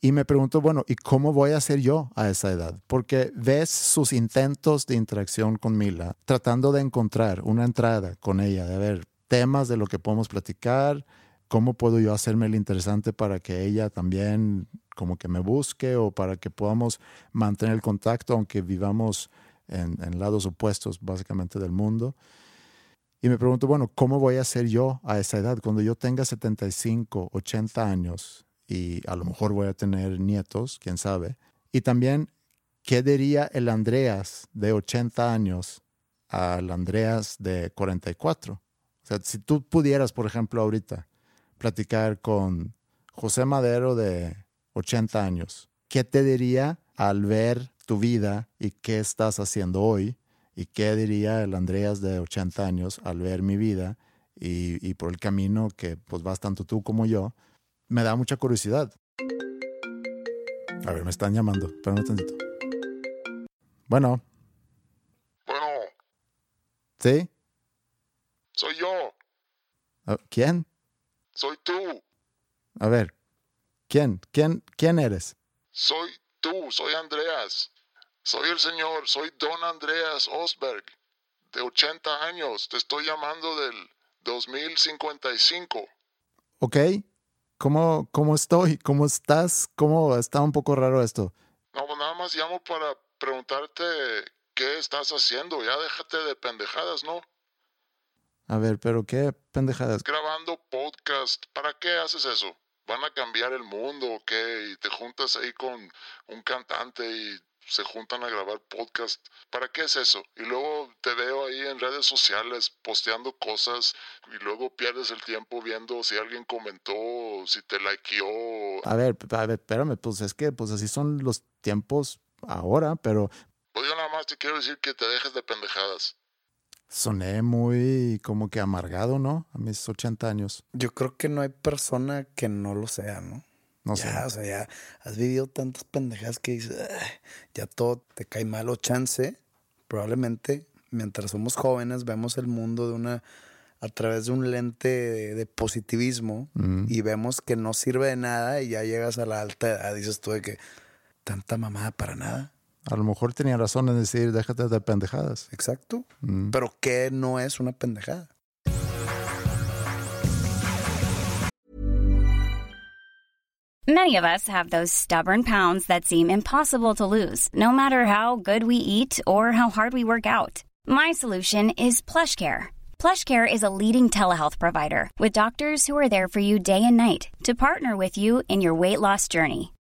Y me pregunto, bueno, ¿y cómo voy a ser yo a esa edad? Porque ves sus intentos de interacción con Mila, tratando de encontrar una entrada con ella, de ver temas de lo que podemos platicar, ¿cómo puedo yo hacerme el interesante para que ella también como que me busque o para que podamos mantener el contacto aunque vivamos en, lados opuestos básicamente del mundo? Y me pregunto, bueno, ¿cómo voy a ser yo a esa edad? Cuando yo tenga 75, 80 años y a lo mejor voy a tener nietos, quién sabe. Y también, ¿qué diría el Andreas de 80 años al Andreas de 44? O sea, si tú pudieras, por ejemplo, ahorita platicar con José Madero de 80 años. ¿Qué te diría al ver tu vida y qué estás haciendo hoy? ¿Y qué diría el Andreas de 80 años al ver mi vida y, por el camino que pues vas tanto tú como yo? Me da mucha curiosidad. A ver, me están llamando. Espera un tantito. Bueno. Bueno. ¿Sí? Soy yo. Ah, ¿Quién? Soy tú. A ver, ¿quién? ¿Quién, quién eres? Soy tú, soy Andreas. Soy el señor, soy don Andreas Osberg, de 80 años. Te estoy llamando del 2055. Ok. ¿Cómo, ¿Cómo estoy? ¿Cómo estás? ¿Cómo está un poco raro esto? No, pues nada más llamo para preguntarte qué estás haciendo. Ya déjate de pendejadas, ¿no? A ver, pero qué pendejadas. Grabando podcast. ¿Para qué haces eso? ¿Van a cambiar el mundo o qué? Y te juntas ahí con un cantante y se juntan a grabar podcast. ¿Para qué es eso? Y luego te veo ahí en redes sociales posteando cosas y luego pierdes el tiempo viendo si alguien comentó, si te likeó. A ver, a ver, espérame, pues es que pues así son los tiempos ahora, pero... Pues yo nada más te quiero decir que te dejes de pendejadas. Soné muy como que amargado, ¿no? A mis 80 años. Yo creo que no hay persona que no lo sea, ¿no? No ya, sé. o sea, ya has vivido tantas pendejadas que dices, ya todo te cae mal o chance. Probablemente, mientras somos jóvenes, vemos el mundo de una a través de un lente de, de positivismo y vemos que no sirve de nada y ya llegas a la alta edad, dices tú de que tanta mamada para nada. A lo mejor tenía razón en decir, déjate de pendejadas. Exacto. Mm. Pero ¿qué no es una pendejada? Many of us have those stubborn pounds that seem impossible to lose, no matter how good we eat or how hard we work out. My solution is PlushCare. PlushCare is a leading telehealth provider with doctors who are there for you day and night to partner with you in your weight loss journey.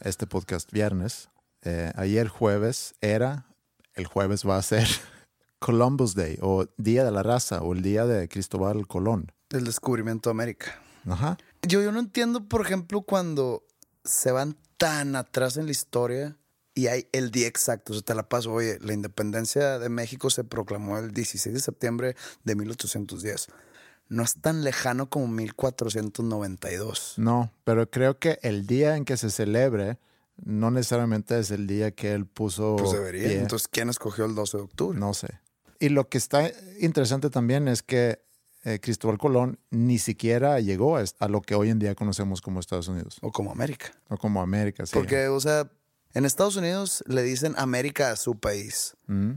este podcast viernes, eh, ayer jueves era, el jueves va a ser Columbus Day o Día de la Raza o el Día de Cristóbal Colón. El descubrimiento de América. Ajá. Yo, yo no entiendo, por ejemplo, cuando se van tan atrás en la historia y hay el día exacto. O sea, te la paso. Oye, la independencia de México se proclamó el 16 de septiembre de 1810. No es tan lejano como 1492. No, pero creo que el día en que se celebre no necesariamente es el día que él puso. Pues debería. pie. Entonces, ¿quién escogió el 12 de octubre? No sé. Y lo que está interesante también es que eh, Cristóbal Colón ni siquiera llegó a lo que hoy en día conocemos como Estados Unidos O como América. o como América. Sí. Porque, o sea, en Estados Unidos le dicen América a su país. Mm,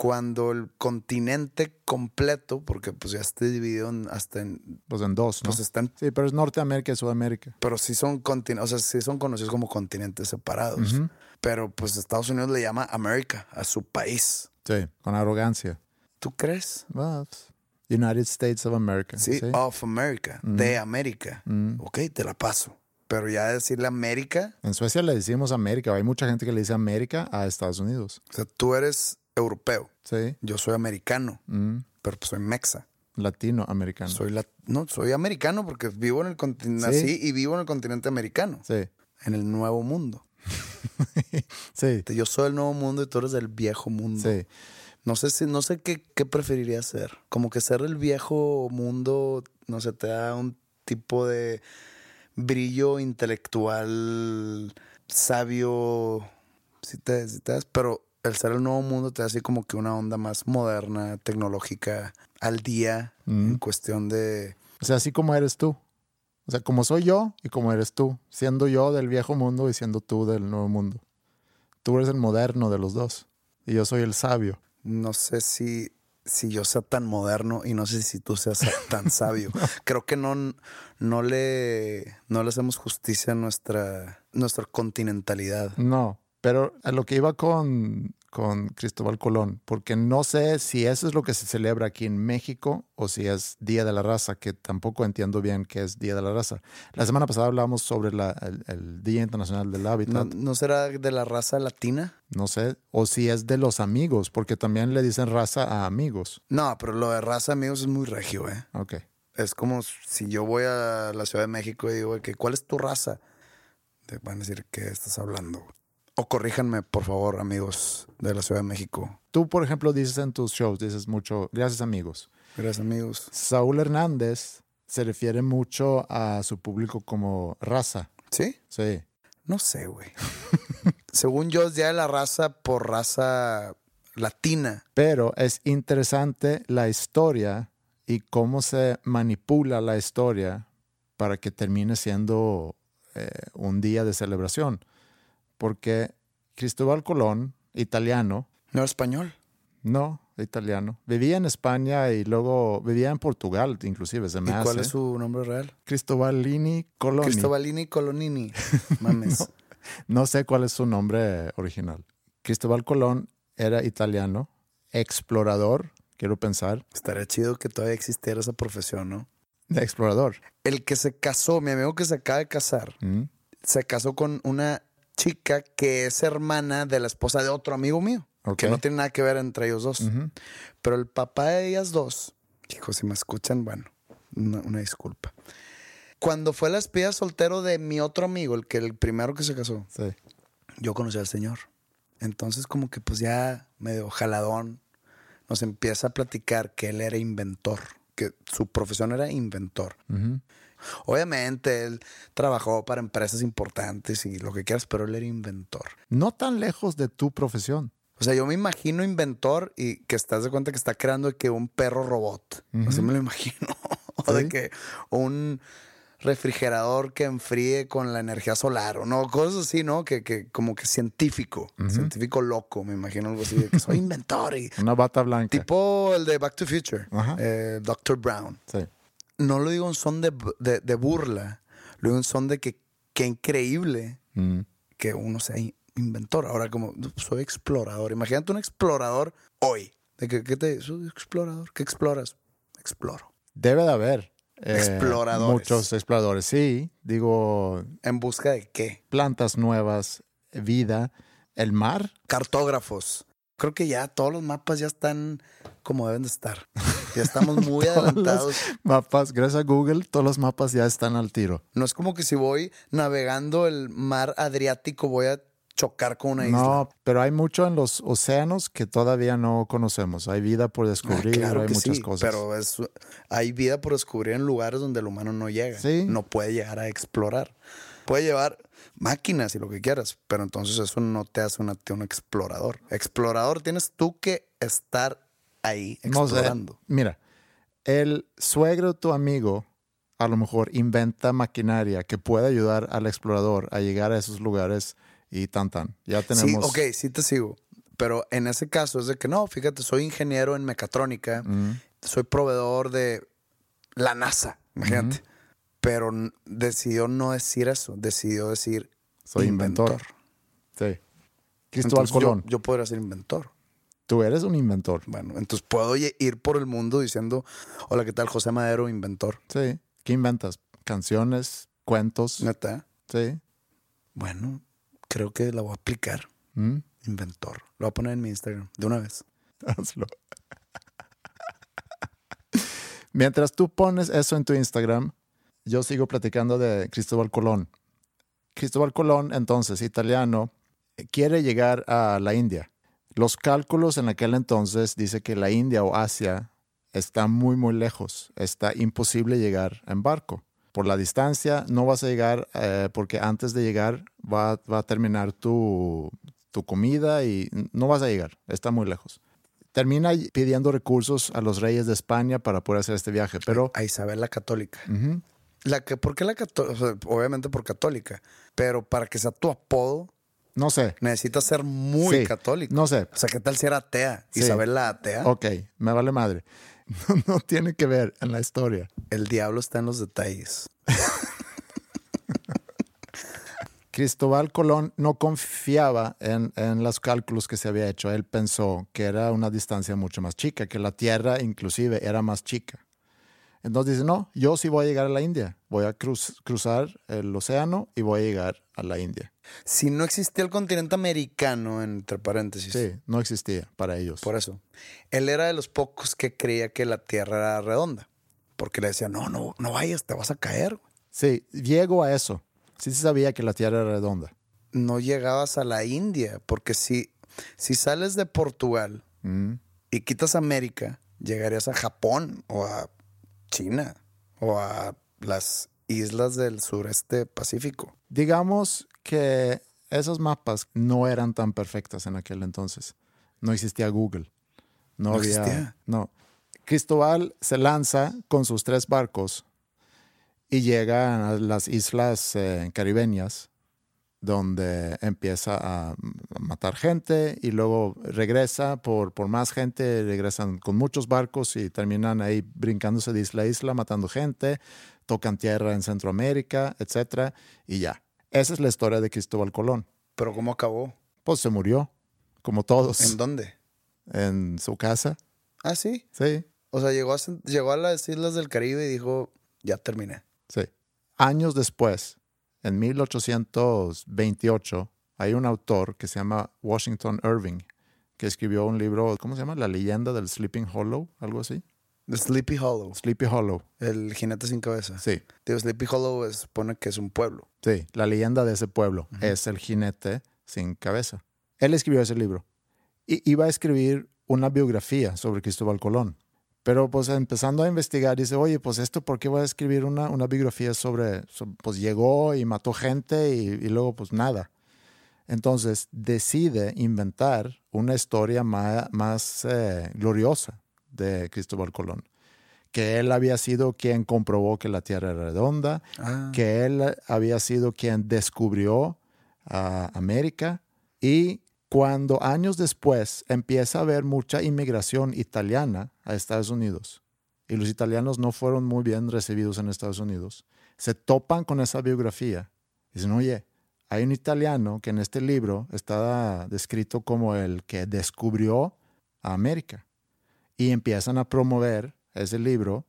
Cuando el continente completo, porque pues ya está dividido en- hasta en... Pues en dos, ¿no? Pues están Sí, pero es Norteamérica y Sudamérica. pero sí son continentes, o sea, sí son conocidos como continentes separados. Pero pues Estados Unidos le llama América a su país. Sí, con arrogancia. ¿Tú crees? Well, United States of America. Sí, of America, de América. Ok, te la paso. Pero ya decirle América, En Suecia le decimos América. Hay mucha gente que le dice América a Estados Unidos. o sea, tú eres europeo, Sí, yo soy americano, Mm, pero pues soy mexa. latinoamericano. Soy la, no, soy americano porque vivo en el continente, Sí. nací y vivo en el continente americano, Sí, en el nuevo mundo. sí, Yo soy el nuevo mundo y tú eres del viejo mundo. sí. No sé si, no sé qué, qué preferiría ser. Como que ser el viejo mundo, no sé, te da un tipo de brillo intelectual, sabio, si te, si te das, pero ser el nuevo mundo te da así como que una onda más moderna, tecnológica, al día, en cuestión de... O sea, así como eres tú. O sea, como soy yo y como eres tú. Siendo yo del viejo mundo y siendo tú del nuevo mundo. Tú eres el moderno de los dos. Y yo soy el sabio. No sé si, si yo sea tan moderno y no sé si tú seas tan sabio. Creo que no, no, le, no le hacemos justicia a nuestra, nuestra continentalidad. No, pero a lo que iba con, con Cristóbal Colón, porque no sé si eso es lo que se celebra aquí en México o si es Día de la Raza, que tampoco entiendo bien qué es Día de la Raza. La semana pasada hablábamos sobre la- el, el Día Internacional del ¿No, Hábitat, no será de la raza latina? no sé, o si es de los amigos, porque también le dicen raza a amigos. No, pero lo de raza, amigos, es muy regio, ¿eh? Ok. Es como si yo voy a la Ciudad de México y digo, que, ¿cuál es tu raza? Te van a decir, ¿qué estás hablando? O corríjanme, por favor, amigos de la Ciudad de México. Tú, por ejemplo, dices en tus shows, dices mucho, gracias amigos. Gracias, amigos. Saúl Hernández se refiere mucho a su público como raza. ¿Sí? Sí. No sé, güey. Según yo, es de la Raza por raza latina. Pero es interesante la historia y cómo se manipula la historia para que termine siendo eh, un día de celebración, porque Cristóbal Colón, italiano, No español. no, italiano, vivía en España y luego vivía en Portugal, inclusive, se me ¿Y hace. cuál es su nombre real? Cristobalini Coloni. Cristobalini Colonini. Mames. No sé cuál es su nombre original. Cristóbal Colón era italiano, explorador, quiero pensar, Estaría chido que todavía existiera esa profesión, ¿no? de explorador. El que se casó, mi amigo que se acaba de casar, ¿Mm? se casó con una chica que es hermana de la esposa de otro amigo mío. Ok. Que no tiene nada que ver entre ellos dos. Pero el papá de ellas dos, hijos, si me escuchan, bueno, una, una disculpa. Cuando fue la espía soltero de mi otro amigo, el que el primero que se casó, Sí. yo conocí al señor. Entonces, como que pues ya medio jaladón, nos empieza a platicar que él era inventor, que su profesión era inventor. Obviamente, él trabajó para empresas importantes y lo que quieras, pero él era inventor. No tan lejos de tu profesión. O sea, yo me imagino inventor y que estás de cuenta que está creando que un perro robot. Así me lo imagino. o de que un refrigerador que enfríe con la energía solar o no, cosas así, ¿no? Que, que como que científico, científico loco, me imagino algo así, de que soy inventor y Una bata blanca. tipo el de Back to Future, eh, Dr. Brown. Sí. No lo digo en son de, de- de burla, lo digo en son de que qué increíble Mm. que uno sea in- inventor. Ahora, como soy explorador, imagínate un explorador hoy. ¿De que, qué te soy explorador? ¿Qué exploras? Exploro. Debe de haber. eh, Exploradores. Muchos exploradores, sí. Digo, ¿En busca de qué? plantas nuevas, vida, el mar. Cartógrafos. Creo que ya todos los mapas ya están como deben de estar. Ya estamos muy adelantados. mapas, gracias a Google, todos los mapas ya están al tiro. No es como que si voy navegando el mar Adriático voy a chocar con una isla. No, pero hay mucho en los océanos que todavía no conocemos. Hay vida por Ah, descubrir, claro hay que muchas sí, cosas. pero es, hay vida por descubrir en lugares donde el humano no llega. Sí. No puede llegar a explorar. Puede llevar máquinas y lo que quieras, pero entonces eso no te hace una, un explorador. Explorador tienes tú que estar ahí No sé. explorando. Mira, el suegro tu amigo a lo mejor inventa maquinaria que puede ayudar al explorador a llegar a esos lugares y tan tan. Ya tenemos. Sí, ok, sí te sigo. Pero en ese caso es de que no, fíjate, soy ingeniero en mecatrónica, soy proveedor de la NASA, imagínate. Pero decidió no decir eso, decidió decir soy inventor. Sí. Cristóbal Entonces, yo- Colón, Yo, podría ser inventor. Tú eres un inventor. Bueno, entonces puedo ir por el mundo diciendo, hola, ¿qué tal? José Madero, inventor. Sí. ¿Qué inventas? Canciones, cuentos. Neta. Sí. Bueno, creo que la voy a aplicar. Mm, Inventor. Lo voy a poner en mi Instagram de una vez. Hazlo. Mientras tú pones eso en tu Instagram, yo sigo platicando de Cristóbal Colón. Cristóbal Colón, entonces, italiano, quiere llegar a la India. Los cálculos en aquel entonces dice que la India o Asia está muy, muy lejos. Está imposible llegar en barco. Por la distancia no vas a llegar eh, porque antes de llegar va, va a terminar tu, tu comida y no vas a llegar. Está muy lejos. Termina pidiendo recursos a los reyes de España para poder hacer este viaje, pero... A Isabel la católica. Ujú. La que, ¿Por qué la católica? obviamente por católica. Pero para que sea tu apodo, No sé. necesitas ser muy Sí, católico. No sé. O sea, ¿qué tal si era atea? Sí. Isabel la atea. Ok, me vale madre. No, no tiene que ver en la historia. El diablo está en los detalles. Cristóbal Colón no confiaba en, en los cálculos que se había hecho. Él pensó que era una distancia mucho más chica, que la Tierra inclusive era más chica. Entonces dice, no, yo sí voy a llegar a la India. Voy a cruz- cruzar el océano y voy a llegar a la India. Si no existía el continente americano, entre paréntesis. Sí, no existía para ellos. Por eso. Él era de los pocos que creía que la Tierra era redonda. Porque le decía, no, no, no vayas, te vas a caer. güey". Sí, llego a eso. Sí se sabía que la Tierra era redonda. No llegabas a la India. Porque si, si sales de Portugal Mm. y quitas América, llegarías a Japón o a China o a las islas del sureste pacífico. Digamos que esos mapas no eran tan perfectas en aquel entonces. No existía Google. No, ¿No había. existía? No. Cristóbal se lanza con sus tres barcos y llega a las islas eh, caribeñas, donde empieza a, a matar gente y luego regresa por, por más gente, regresan con muchos barcos y terminan ahí brincándose de isla a isla, matando gente, tocan tierra en Centroamérica, etcétera, y ya. Esa es la historia de Cristóbal Colón. Pero ¿cómo acabó? Pues se murió, como todos, ¿En dónde? en su casa. Ah, sí. Sí, O sea, llegó a, llegó a las islas del Caribe y dijo, ya terminé. sí. Años después, en 1828, hay un autor que se llama Washington Irving, que escribió un libro, ¿cómo se llama? La leyenda del Sleeping Hollow, algo así. The Sleepy Hollow, Sleepy Hollow, el jinete sin cabeza. sí. Digo, Sleepy Hollow es- supone que es un pueblo. Sí, la leyenda de ese pueblo es el jinete sin cabeza. Él escribió ese libro y iba a escribir una biografía sobre Cristóbal Colón. Pero pues empezando a investigar, dice, oye, pues esto, ¿por qué voy a escribir una, una biografía sobre, so- pues llegó y mató gente y, y luego pues nada? Entonces decide inventar una historia ma- más, eh, gloriosa de Cristóbal Colón. Que él había sido quien comprobó que la Tierra era redonda, Ah. que él había sido quien descubrió a América y cuando años después empieza a haber mucha inmigración italiana a Estados Unidos y los italianos no fueron muy bien recibidos en Estados Unidos, se topan con esa biografía dicen, oye, hay un italiano que en este libro está descrito como el que descubrió a América y empiezan a promover ese libro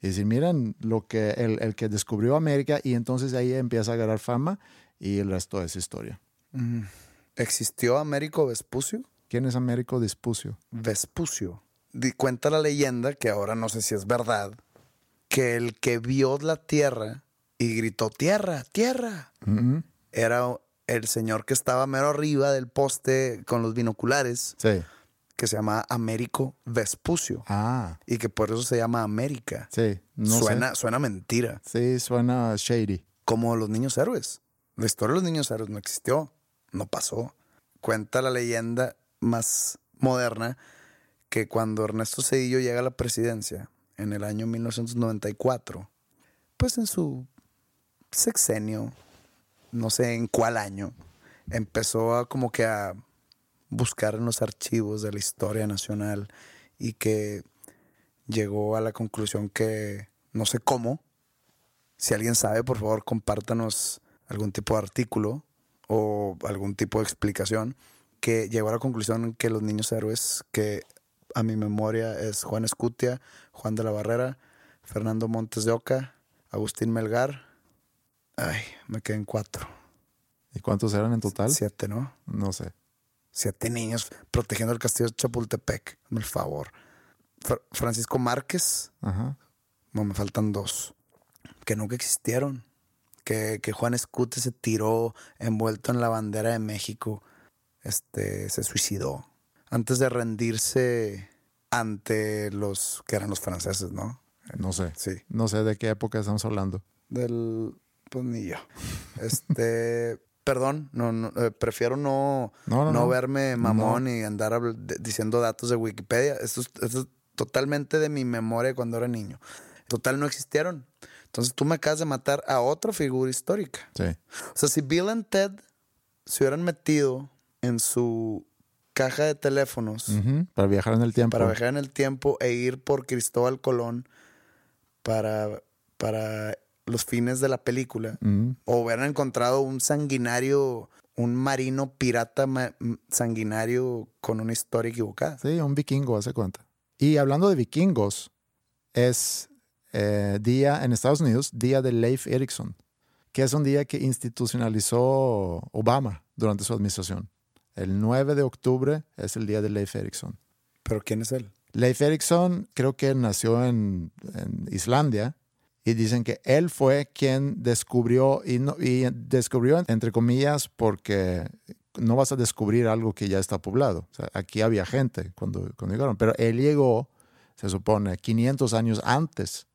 y decir, miren, lo que el, el que descubrió América y entonces ahí empieza a agarrar fama y el resto es historia. Mm. ¿Existió Américo Vespucio? ¿Quién es Américo? Vespucio. Di- cuenta la leyenda, que ahora no sé si es verdad, que el que vio la tierra y gritó, tierra, tierra, era el señor que estaba mero arriba del poste con los binoculares, Sí. que se llama Américo Vespucio, Ah, y que por eso se llama América. sí. No suena, sé. suena mentira, Sí, suena shady. como los niños héroes. La historia de los niños héroes no existió, no pasó. Cuenta la leyenda más moderna que cuando Ernesto Cedillo llega a la presidencia en el año 1994, pues en su sexenio, no sé en cuál año, empezó a como que a buscar en los archivos de la historia nacional y que llegó a la conclusión que no sé cómo, si alguien sabe, por favor, compártanos algún tipo de artículo o algún tipo de explicación que llegó a la conclusión que los niños héroes, que a mi memoria es Juan Escutia, Juan de la Barrera, Fernando Montes de Oca, Agustín Melgar. Ay, me quedan cuatro. ¿Y cuántos eran en total? Siete, ¿no? No sé. Siete niños protegiendo el castillo de Chapultepec. Hazme el favor. Fra- Francisco Márquez, Ajá. no, me faltan dos. Que nunca existieron. Que, que Juan Escute se tiró envuelto en la bandera de México. Este, se suicidó. Antes de rendirse ante los que eran los franceses, ¿no? No sé. Sí. No sé de qué época estamos hablando. Del. Pues ni yo. Este. perdón, no, no, eh, prefiero no, No, no, no verme mamón y andar diciendo datos de Wikipedia. Esto es, esto es totalmente de mi memoria cuando era niño. Total, no existieron. Entonces tú me acabas de matar a otra figura histórica. Sí. O sea, si Bill y Ted se hubieran metido en su caja de teléfonos Para viajar en el tiempo. para viajar en el tiempo e ir por Cristóbal Colón para, para los fines de la película, o hubieran encontrado un sanguinario, un marino pirata ma- sanguinario con una historia equivocada. Sí, un vikingo, hace cuenta. Y hablando de vikingos, es eh, día en Estados Unidos, día de Leif Erikson, que es un día que institucionalizó Obama durante su administración. El 9 de octubre es el día de Leif Erikson. Pero ¿quién es él? Leif Erikson creo que nació en, en Islandia y dicen que él fue quien descubrió, y, no- y descubrió entre comillas porque no vas a descubrir algo que ya está poblado. O sea, aquí había gente cuando, cuando llegaron, pero él llegó, se supone, 500 años antes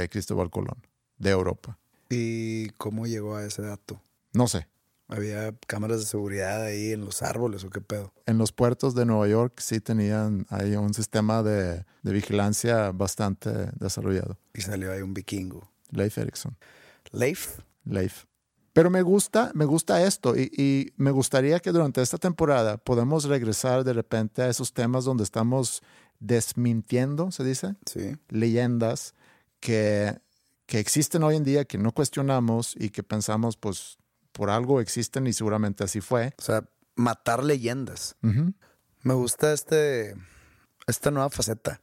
que Cristóbal Colón de Europa. ¿Y cómo llegó a ese dato? No sé. ¿Había cámaras de seguridad ahí en los árboles o qué pedo? En los puertos de Nueva York sí tenían ahí un sistema de, de vigilancia bastante desarrollado. Y salió ahí un vikingo. Leif Erikson. Leif. Leif. Pero me gusta, me gusta esto y, y, me gustaría que durante esta temporada podamos regresar de repente a esos temas donde estamos desmintiendo, se dice, Sí. leyendas que, que existen hoy en día, que no cuestionamos y que pensamos, pues, por algo existen y seguramente así fue. O sea, matar leyendas. Me gusta este, esta nueva faceta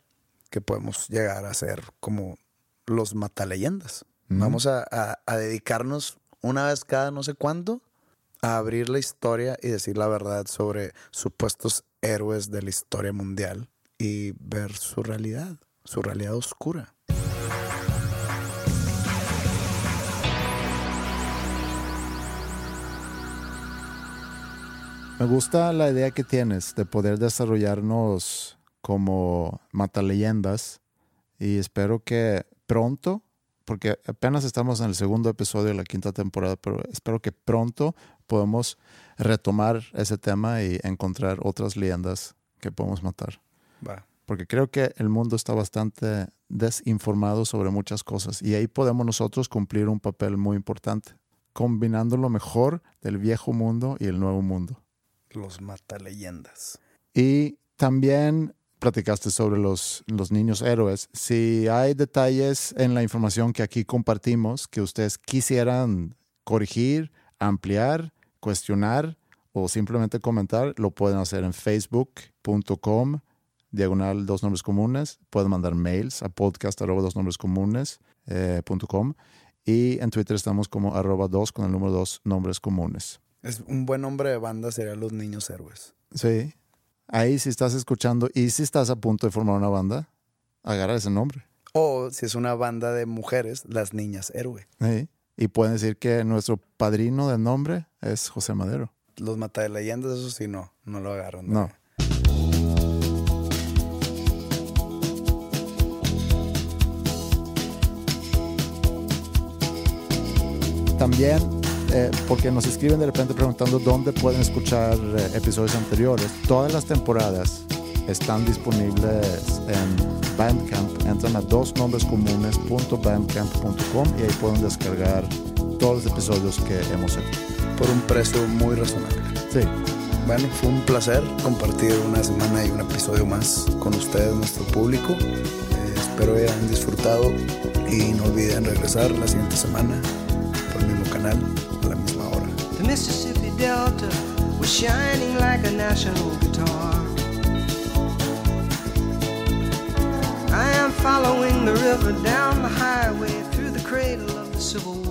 que podemos llegar a ser como los mataleyendas. Vamos a, a- a dedicarnos una vez cada no sé cuánto a abrir la historia y decir la verdad sobre supuestos héroes de la historia mundial y ver su realidad, su realidad oscura. Me gusta la idea que tienes de poder desarrollarnos como mataleyendas y espero que pronto, porque apenas estamos en el segundo episodio de la quinta temporada, pero espero que pronto podamos retomar ese tema y encontrar otras leyendas que podemos matar. Va. Porque creo que el mundo está bastante desinformado sobre muchas cosas y ahí podemos nosotros cumplir un papel muy importante, combinando lo mejor del viejo mundo y el nuevo mundo. Los mataleyendas. Y también platicaste sobre los, los niños héroes. Si hay detalles en la información que aquí compartimos que ustedes quisieran corregir, ampliar, cuestionar o simplemente comentar, lo pueden hacer en facebook.com diagonal dos nombres comunes. Pueden mandar mails a podcast arroba dos nombres comunes eh, punto com. y en Twitter estamos como arroba dos con el número dos nombres comunes. Es un buen nombre de banda sería Los Niños Héroes. Sí. Ahí si estás escuchando y si estás a punto de formar una banda, agarra ese nombre. O si es una banda de mujeres, Las Niñas Héroe. Sí. Y pueden decir que nuestro padrino de nombre es José Madero. Los mataleyendas, eso sí, no, no lo agarran. No. También, eh, porque nos escriben de repente preguntando dónde pueden escuchar eh, episodios anteriores. Todas las temporadas están disponibles en Bandcamp. Entran a dosnombrescomunes.bandcamp.com y ahí pueden descargar todos los episodios que hemos hecho. Por un precio muy razonable. Sí. Bueno, fue un placer compartir una semana y un episodio más con ustedes, nuestro público. Eh, espero hayan disfrutado y no olviden regresar la siguiente semana por el mismo canal Mississippi Delta was shining like a national guitar. I am following the river down the highway through the cradle of the Civil War.